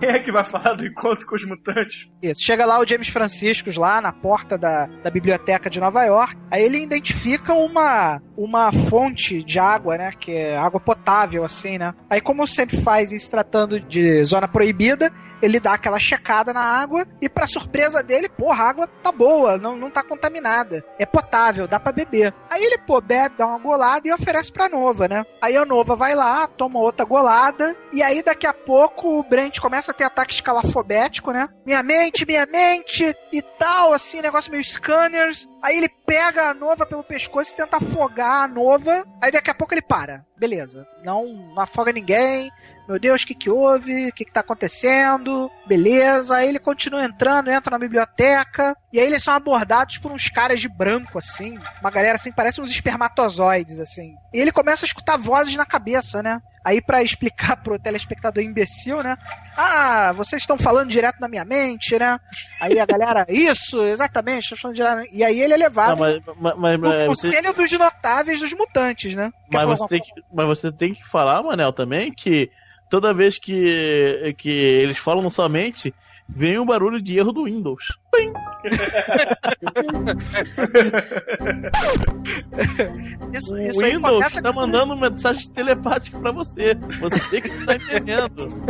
Quem é que vai falar do encontro com os mutantes? Isso. Chega lá o James Franciscos lá na porta da, da biblioteca de Nova York. Aí ele identifica uma, uma fonte de água, né? Que é água potável, assim, né? Aí, como sempre faz em se tratando de zona proibida, ele dá aquela checada na água e, pra surpresa dele, porra, a água tá boa, não, não tá contaminada. É potável, dá pra beber. Aí ele, pô, bebe, dá uma golada e oferece pra Nova, né? Aí a Nova vai lá, toma outra golada, e aí daqui a pouco o Brent começa a ter ataque escalafobético, né? Minha mente, minha mente e tal, assim, negócio meio scanners. Aí ele pega a Nova pelo pescoço e tenta afogar a Nova. Aí daqui a pouco ele para. Beleza. Não, não afoga ninguém. Meu Deus, o que que houve? O que que tá acontecendo? Beleza. Aí ele continua entrando, entra na biblioteca. E aí eles são abordados por uns caras de branco, assim. Uma galera assim, parece uns espermatozoides, assim. E ele começa a escutar vozes na cabeça, né? Aí pra explicar pro telespectador imbecil, né? Ah, vocês estão falando direto na minha mente, né? Aí a galera, isso, exatamente, estão falando direto. E aí ele é levado Não, mas, mas, mas, mas você, conselho dos notáveis dos mutantes, né? Mas você tem que, mas você tem que falar, Manel, também que toda vez que, que eles falam somente, vem o barulho de erro do Windows. Pim! Isso, o isso aí Windows começa tá mandando mensagem telepática pra você. Você tem que estar entendendo.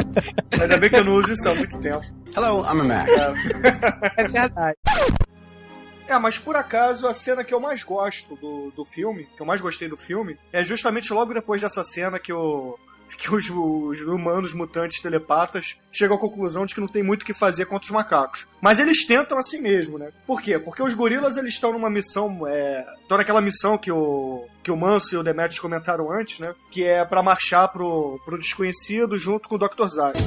Ainda bem que eu não uso isso há muito tempo. Hello, I'm a Mac. É verdade. É, mas por acaso a cena que eu mais gosto do, do filme, que eu mais gostei do filme, é justamente logo depois dessa cena que o. Que os, os humanos mutantes telepatas chegam à conclusão de que não tem muito o que fazer contra os macacos. Mas eles tentam assim mesmo, né? Por quê? Porque os gorilas eles estão numa missão. É, estão naquela missão que o, que o Manso e o Demetrius comentaram antes, né? Que é pra marchar pro, pro desconhecido junto com o Dr. Zag.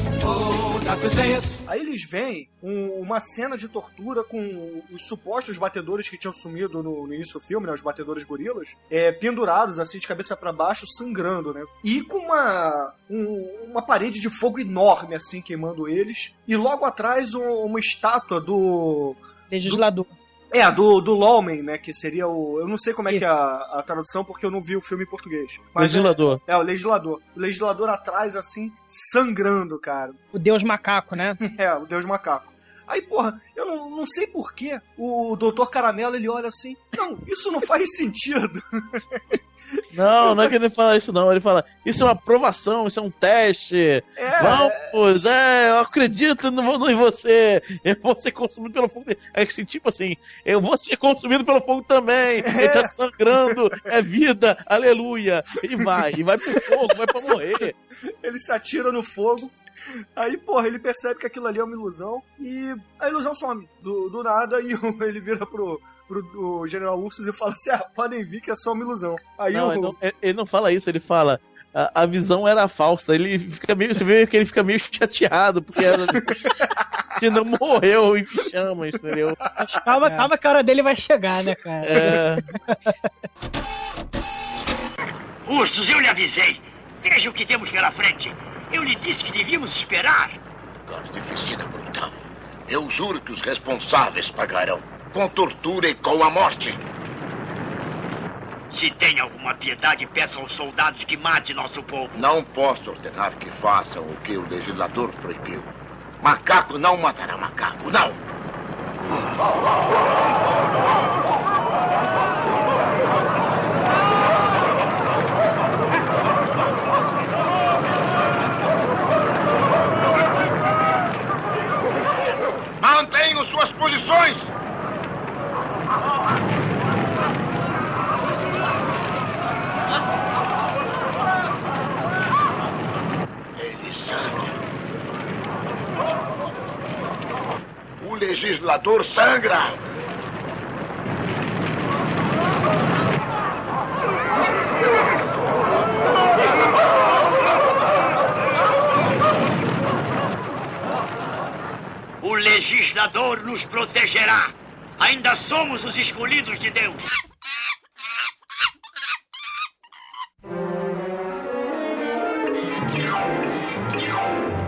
Aí eles veem um- uma cena de tortura com os supostos batedores que tinham sumido no, no início do filme, né? Os batedores gorilas, é, pendurados assim de cabeça pra baixo, sangrando, né? E com uma, um- uma parede de fogo enorme assim queimando eles. E logo atrás um- uma estátua do. Legislador. É, do, do Lawman, né? Que seria o. Eu não sei como é que é a, a tradução, porque eu não vi o filme em português. Mas é- Legislador. É, o legislador. O legislador atrás, assim, sangrando, cara. O Deus macaco, né? É, o Deus Macaco. Aí, porra, eu não, não sei porquê o Doutor Caramelo ele olha assim: Não, isso não faz sentido. Não, não é que ele fala isso, não. Ele fala: Isso é uma aprovação, isso é um teste. É. Vamos, é, eu acredito no, em você. Eu vou ser consumido pelo fogo. É assim, tipo assim, eu vou ser consumido pelo fogo também. Ele tá sangrando, é vida, aleluia. E vai, e vai pro fogo, vai pra morrer. Ele se atira no fogo. Aí, porra, ele percebe que aquilo ali é uma ilusão e a ilusão some do, do nada e ele vira pro, pro o General Ursus e fala assim: Ah, podem vir que é só uma ilusão. Aí Não, o. ele, não, ele- não fala isso, ele fala. a, a visão era falsa. Ele fica meio. Você vê que ele fica meio chateado, porque ela, que não morreu em chamas, entendeu? Mas calma, É. calma que a hora dele vai chegar, né, cara? É. Ursos, eu lhe avisei. Veja o que temos pela frente. Eu lhe disse que devíamos esperar. Carnificina brutal. Eu juro que os responsáveis pagarão. Com tortura e com a morte. Se tem alguma piedade, peça aos soldados que mate nosso povo. Não posso ordenar que façam o que o legislador proibiu. Macaco não matará macaco, não! Mantenham suas posições! Ele sangra. O legislador sangra. O legislador nos protegerá. Ainda somos os escolhidos de Deus.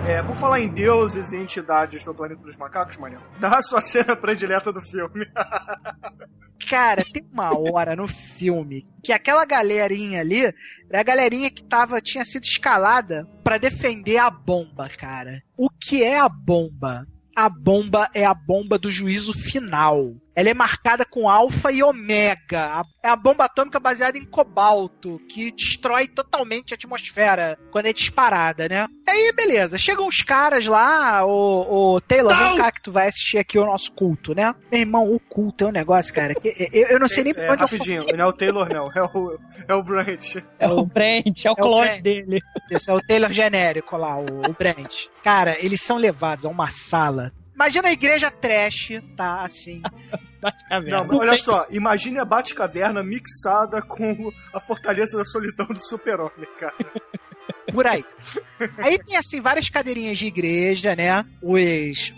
É, por falar em deuses e entidades no planeta dos macacos, Manel, dá a sua cena predileta do filme. Cara, tem uma hora no filme que aquela galerinha ali era a galerinha que tava, tinha sido escalada pra defender a bomba, cara. O que é a bomba? A bomba é a bomba do juízo final. Ela é marcada com alfa e ômega. É a bomba atômica baseada em cobalto, que destrói totalmente a atmosfera quando é disparada, né? Aí, beleza. Chegam os caras lá, o, o Taylor, vem cá que tu vai assistir aqui o nosso culto, né? Meu irmão, o culto é um negócio, cara. que eu, eu não sei nem É, pra onde eu rapidinho, não é o Taylor, não. É o, é o Brent. É o Brent, é o clone Brent. dele. Isso, é o Taylor genérico lá, o, o Brent. Cara, eles são levados a uma sala. Imagina a igreja trash, tá? Assim. Não, mas olha só, imagine a Batcaverna mixada com a Fortaleza da Solidão do Super-Homem, cara. Por aí. Aí tem, assim, várias cadeirinhas de igreja, né? Os,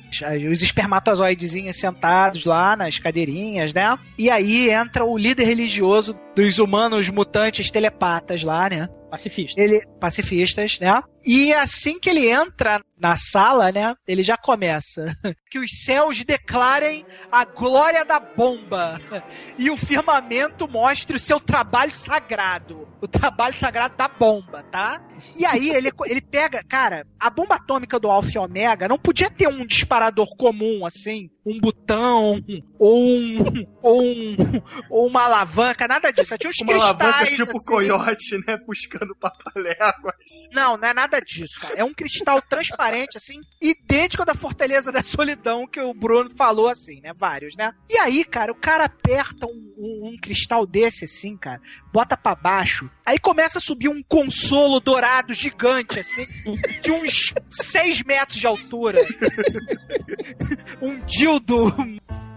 os espermatozoidezinhos sentados lá nas cadeirinhas, né? E aí entra o líder religioso dos humanos mutantes telepatas lá, né? Pacifistas. Ele, pacifistas, né? E assim que ele entra na sala, né? Ele já começa. Que os céus declarem a glória da bomba e o firmamento mostre o seu trabalho sagrado. O trabalho sagrado da bomba, tá? E aí ele, ele pega, cara, a bomba atômica do Alpha e Omega não podia ter um disparador comum, assim, um botão, ou um. ou um. ou uma alavanca, nada disso. Só Tinha uns Uma alavanca tipo assim. coiote, né? Buscando papaléguas. Não, não é nada disso, cara. É um cristal transparente, assim, idêntico da Fortaleza da Solidão que o Bruno falou, assim, né? Vários, né? E aí, cara, o cara aperta um, um- um cristal desse, assim, cara, bota pra baixo, aí começa a subir um consolo dourado gigante, assim, de uns 6 metros de altura. um dildo.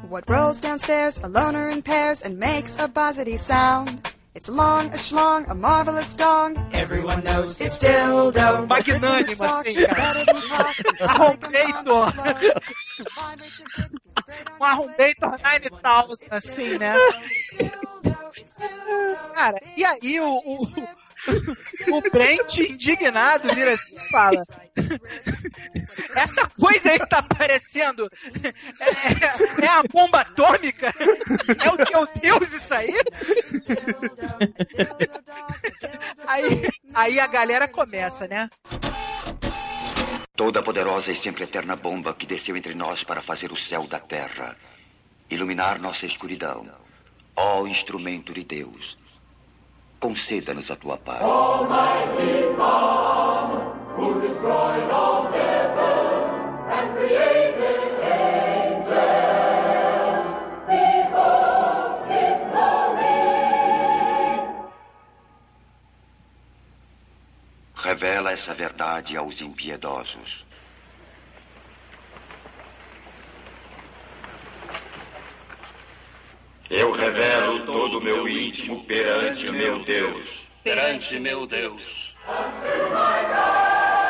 What rolls downstairs, a loner in pairs, and makes a buzzity sound. It's long, a schlong, a marvelous dong. Everyone knows it's dildo. Magnânimo, assim, cara. Arrombator. um Arrombator 9000, assim, né? Cara, e aí o, o, o Brent, indignado, vira assim e fala: Essa coisa aí que tá aparecendo é, é a bomba atômica? É o teu Deus isso aí? aí? Aí a galera começa, né? Toda poderosa e sempre eterna bomba que desceu entre nós para fazer o céu da terra, iluminar nossa escuridão. Ó instrumento de Deus, conceda-nos a tua paz. Almighty one, who destroyed all devils and created angels, behold his glory. Revela essa verdade aos impiedosos. Eu revelo todo o meu íntimo perante meu Deus. Perante meu Deus. All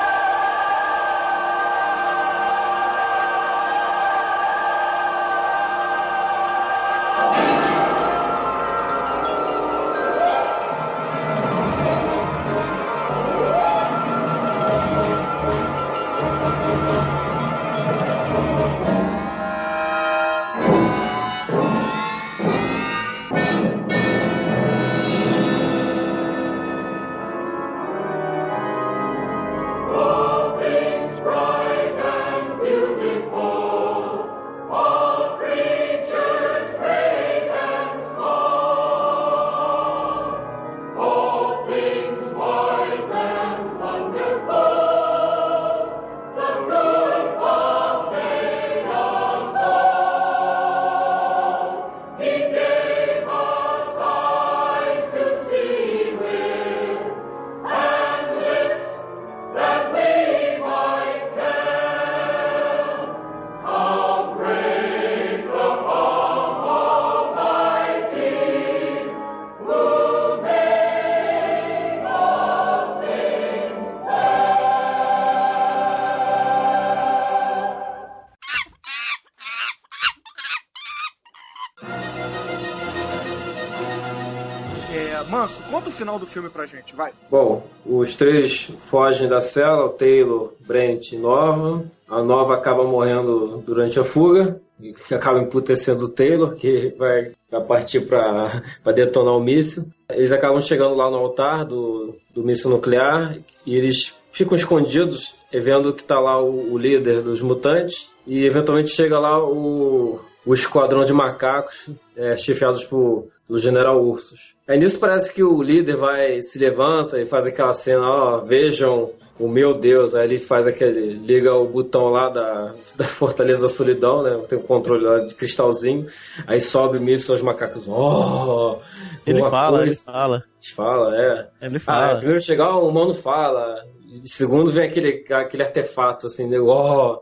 final do filme pra gente, vai. Bom, os três fogem da cela, o Taylor, Brent e Nova. A Nova acaba morrendo durante a fuga, e acaba emputecendo o Taylor, que vai, partir para detonar o míssil. Eles acabam chegando lá no altar do, do míssil nuclear e eles ficam escondidos, vendo que tá lá o, o líder dos mutantes. E eventualmente chega lá o, o esquadrão de macacos, é, chefiados por, pelo General Ursus. Aí nisso parece que o líder vai, se levanta e faz aquela cena, ó, vejam o meu Deus, aí ele faz aquele, liga o botão lá da, da Fortaleza da Solidão, né, tem o controle lá de cristalzinho, aí sobe o míssil aos macacos, ó... Ele uma fala, coisa- ele fala. Fala, é. Ele Ah, fala. primeiro chegar, o humano fala, e segundo vem aquele, aquele artefato, assim, né, ó...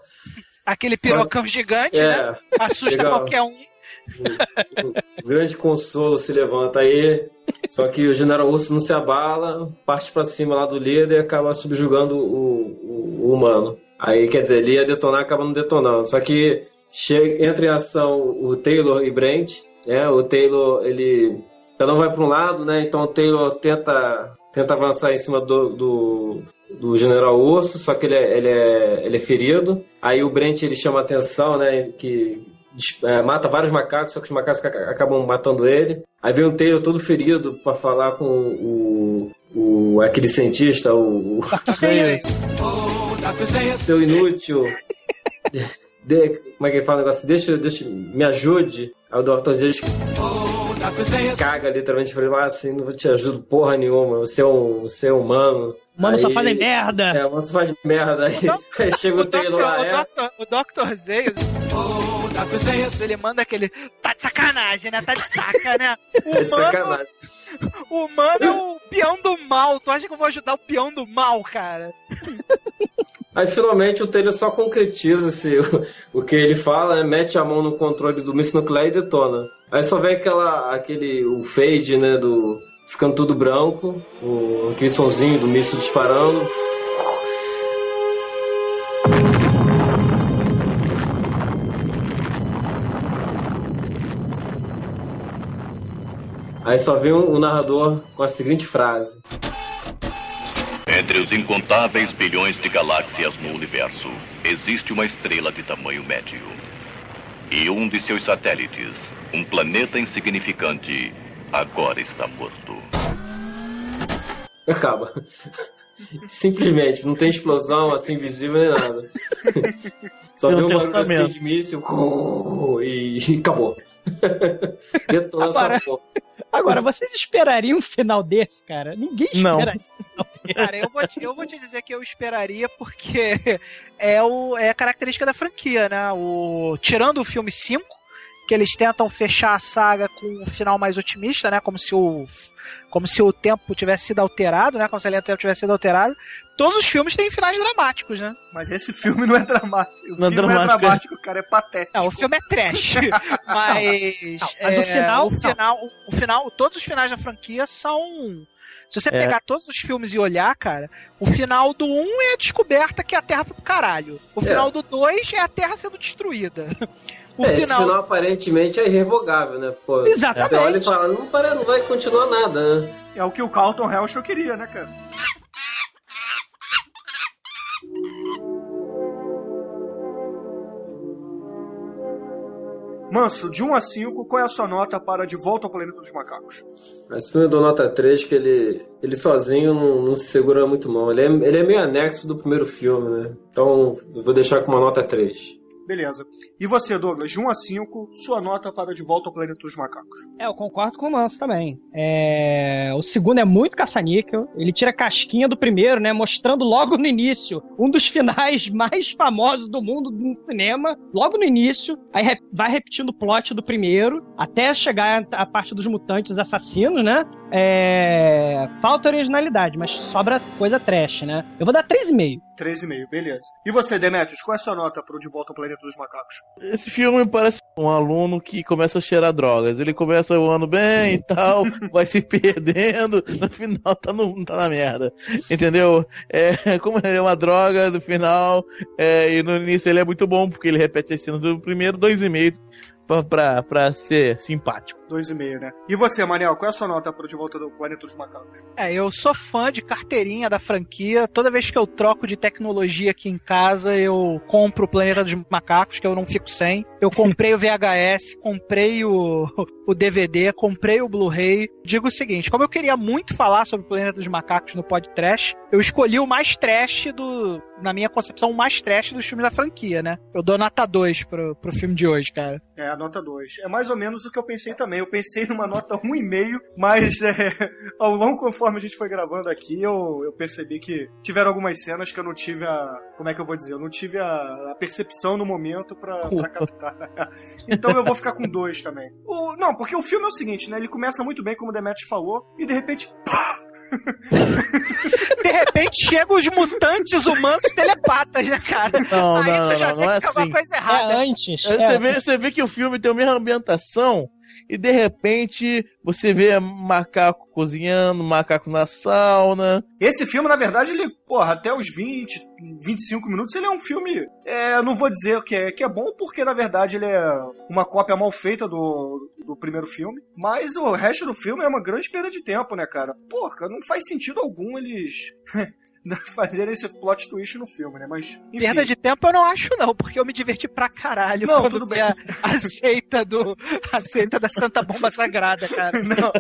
Aquele pirocão gigante, É, né? Assusta chega- qualquer um. O grande consolo se levanta aí. Só que o General Urso não se abala, parte pra cima lá do líder e acaba subjugando o, o- o humano. Aí, quer dizer, ele ia detonar, acaba não detonando. Só que chega, entra em ação o Taylor e Brent. né? o Taylor, ele. Cada um vai para um lado, né? Então o Taylor tenta, tenta avançar em cima do, do, do General Urso, só que ele é, ele, é, ele é ferido. Aí o Brent ele chama atenção, né? Que é, mata vários macacos, só que os macacos ca- acabam matando ele. Aí vem o Taylor todo ferido para falar com o, o aquele cientista, o, o seu inútil. De- como é que ele fala o negócio? Deixa, deixa, me ajude. Aí o Dr. Zeus caga literalmente pra ele lá assim, não te ajudo porra nenhuma, você é um, você é humano. Mano, só Aí- fazem merda. É, mano, só faz merda. Aí, aí chega o, Taylor lá, é. O Dr. O Dr. Zeus. O. Zeus, ele manda aquele. Tá de sacanagem, né? Tá de saca, né? O Tá de humano, sacanagem. o humano é o peão do mal. Tu acha que eu vou ajudar o peão do mal, cara? Aí finalmente o Taylor só concretiza esse, o, o que ele fala, né? mete a mão no controle do míssil nuclear e detona. Aí só vem aquela, aquele, o fade, né, do... Ficando tudo branco, o, aquele sonzinho do míssil disparando. Aí só vem o, narrador com a seguinte frase. Entre os incontáveis bilhões de galáxias no universo, existe uma estrela de tamanho médio. E um de seus satélites, um planeta insignificante, agora está morto. Acaba. Simplesmente, não tem explosão assim visível nem nada. Só Eu vê não um barulho assim de míssil e, acabou. Detona essa porra. Agora, vocês esperariam um final desse, cara? Ninguém Não. espera. Cara, eu vou, te, eu vou te dizer que eu esperaria porque é, o, é a característica da franquia, né? O, tirando o filme 5, que eles tentam fechar a saga com um final mais otimista, né? Como se o, como se o tempo tivesse sido alterado, né? Como se a linha do tempo tivesse sido alterada. Todos os filmes têm finais dramáticos, né? Mas esse filme não é dramático. O Não é filme não é dramático, dramático, cara, é patético. Não, o filme é trash. mas, Não, mas o é, final- o final, o final, todos os finais da franquia são Se você É. pegar todos os filmes e olhar, cara, o final do 1 é a descoberta que a Terra foi pro caralho. O É. final do 2 é a Terra sendo destruída. O é, esse final. final aparentemente é irrevogável, né? Pô, Exatamente. Você olha e fala, não, para, não vai continuar nada, né? É o que o Carlton Helston queria, né, cara? Manso, de 1 a 5, qual é a sua nota para De Volta ao Planeta dos Macacos? Esse filme eu dou nota 3, que ele, ele sozinho não, não se segura muito mal. Ele é, ele é meio anexo do primeiro filme, né? Então eu vou deixar com uma nota 3. Beleza. E você, Douglas, de 1 a 5, sua nota para De Volta ao Planeta dos Macacos? É, eu concordo com o Manso também. É, O segundo é muito caça-níquel. Ele tira a casquinha do primeiro, né? Mostrando logo no início um dos finais mais famosos do mundo do cinema. Logo no início. Aí vai repetindo o plot do primeiro. Até chegar a parte dos mutantes assassinos, né? É, Falta originalidade, mas sobra coisa trash, né? Eu vou dar 3,5. 3,5, beleza. E você, Demetrius, qual é a sua nota para o De Volta ao Planeta dos Macacos? Esse filme parece um aluno que começa a cheirar drogas. Ele começa o ano bem e tal, vai se perdendo, no final tá, no, tá na merda. Entendeu? É, como ele é uma droga, no final, é, e no início ele é muito bom, porque ele repete a cena do primeiro, dois e meio, pra, pra, pra ser simpático. 2,5, né? E você, Manel, qual é a sua nota para o De Volta ao Planeta dos Macacos? É, eu sou fã de carteirinha da franquia. Toda vez que eu troco de tecnologia aqui em casa, eu compro o Planeta dos Macacos, que eu não fico sem. Eu comprei o VHS, comprei o, o DVD, comprei o Blu-ray. Digo o seguinte, como eu queria muito falar sobre o Planeta dos Macacos no podcast, eu escolhi o mais trash do, na minha concepção, o mais trash dos filmes da franquia, né? Eu dou nota 2 pro, pro filme de hoje, cara. É, nota 2. É mais ou menos o que eu pensei também. Eu pensei numa nota 1,5, mas é, ao longo conforme a gente foi gravando aqui, eu, eu percebi que tiveram algumas cenas que eu não tive a. Como é que eu vou dizer? Eu não tive a, a percepção no momento pra, pra captar. então eu vou ficar com 2 também. O, não, porque o filme é o seguinte, né? Ele começa muito bem, como o Demetrius falou, e de repente. De repente chegam os mutantes humanos telepatas, né, cara? Não, Aí não, tu já não, vê não é que é uma assim. coisa errada. É antes. É, Você, vê, você vê que o filme tem a mesma ambientação e de repente você vê macaco cozinhando, macaco na sauna. Esse filme, na verdade, ele, porra, até os 20, 25 minutos, ele é um filme. É, não vou dizer que é, que é bom, porque na verdade ele é uma cópia mal feita do, do primeiro filme. Mas o resto do filme é uma grande perda de tempo, né, cara? Porra, não faz sentido algum eles. Fazerem esse plot twist no filme, né? Mas. Enfim. Perda de tempo eu não acho, não, porque eu me diverti pra caralho Não, quando tudo vi bem. a, a seita do. A seita da Santa Bomba Sagrada, cara. Não.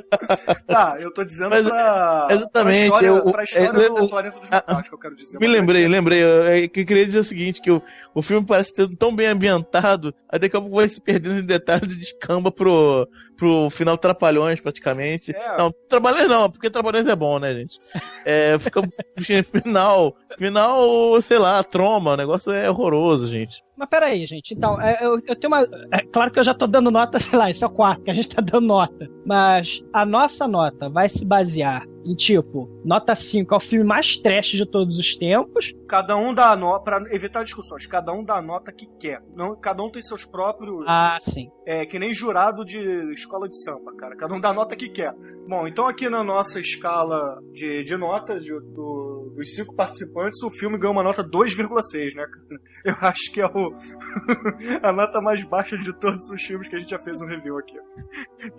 Tá, eu tô dizendo Mas, pra. exatamente, Pra história, eu- pra história é, do eu- Planeta dos Macacos, que eu quero dizer. Me lembrei, lembrei. Eu, eu queria dizer o seguinte: que o, o filme parece ter tão bem ambientado, aí daqui a pouco vai se perdendo em detalhes e descamba pro, pro final Trapalhões, praticamente. É. Não, Trapalhões não, porque Trapalhões é bom, né, gente? É, fica final, final, sei lá, troma, o negócio é horroroso, gente. Mas peraí, gente. Então, é, eu, eu tenho uma. É claro que eu já tô dando nota, sei lá, esse é o quarto que a gente tá dando nota. Mas a nossa nota vai se basear em, tipo, nota 5 é o filme mais trash de todos os tempos. Cada um dá a nota, pra evitar discussões, cada um dá a nota que quer. Não, cada um tem seus próprios. Ah, sim. É que nem jurado de escola de samba, cara. Cada um dá a nota que quer. Bom, então aqui na nossa escala de, de notas de- do- dos cinco participantes, o filme ganhou uma nota 2,6, né, cara? Eu acho que é o, a nota mais baixa de todos os filmes que a gente já fez um review aqui.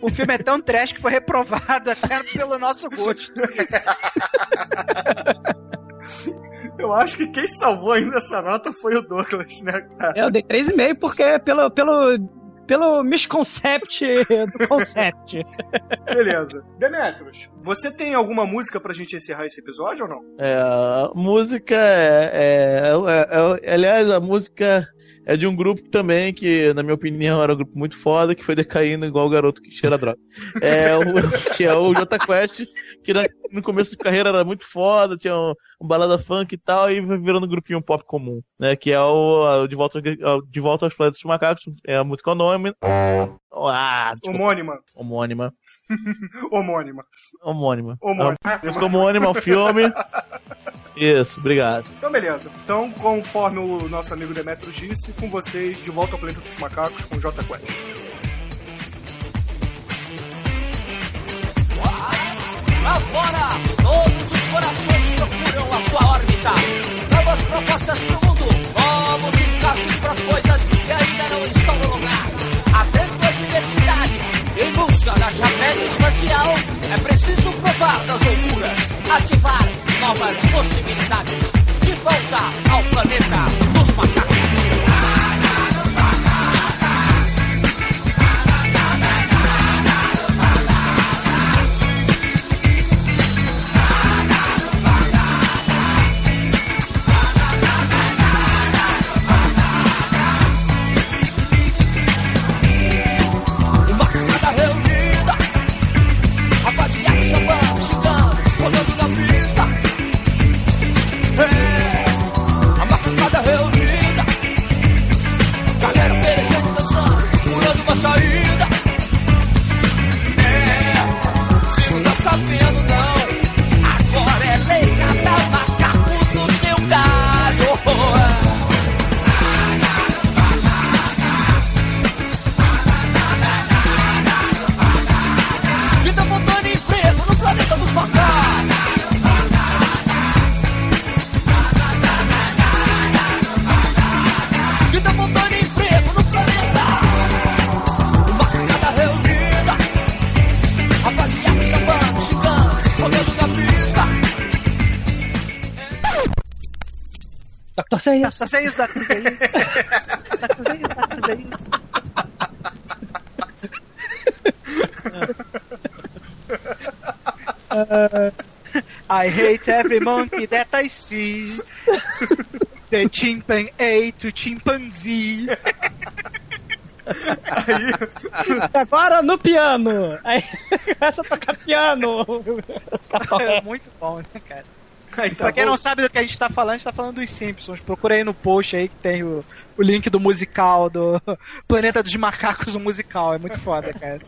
O filme é tão trash que foi reprovado até pelo nosso gosto. Eu acho que quem salvou ainda essa nota foi o Douglas, né, cara? Eu dei 3,5 porque pelo, pelo, pelo misconcept do concept. Beleza. Demetrius, você tem alguma música pra gente encerrar esse episódio ou não? É, a música é, é, é- é- Aliás, a música é de um grupo também que, na minha opinião, era um grupo muito foda, que foi decaindo igual o garoto que cheira droga. É, o, que é o Quest, que na- no começo de carreira era muito foda, tinha um, um balada funk e tal, e virando um grupinho pop comum, né? Que é o, o de, volta, ao- de Volta aos Planetas dos Macacos, é a música homônima. Ah, desculpa. Homônima. Homônima. Homônima. Homônima. Homônima. Música homônima ao filme. Isso, obrigado. Então, beleza. Então, conforme o nosso amigo Demetrius disse, com vocês, de volta ao Planeta dos Macacos com J Quest. Lá fora, Todos os corações procuram a sua órbita. Novas propostas pro mundo, novos encaixes pras coisas que ainda não estão no lugar. Atento às diversidades, em busca da chapéu espacial, é preciso provar das loucuras, ativar novas possibilidades. De volta ao planeta dos macacos. Dr. Seuss. Dr. Seuss, Dr. Seuss. Dr. Seuss, Dr. Seuss. I hate every monkey that I see. The chimpanzee A to chimpanzee. Agora no piano. Aí começa a tocar piano. É muito bom, né, cara? Tá pra quem bom. não sabe do que a gente tá falando, a gente tá falando dos Simpsons. Procura aí no post aí que tem o, o link do musical, do Planeta dos Macacos, o musical. É muito foda, cara.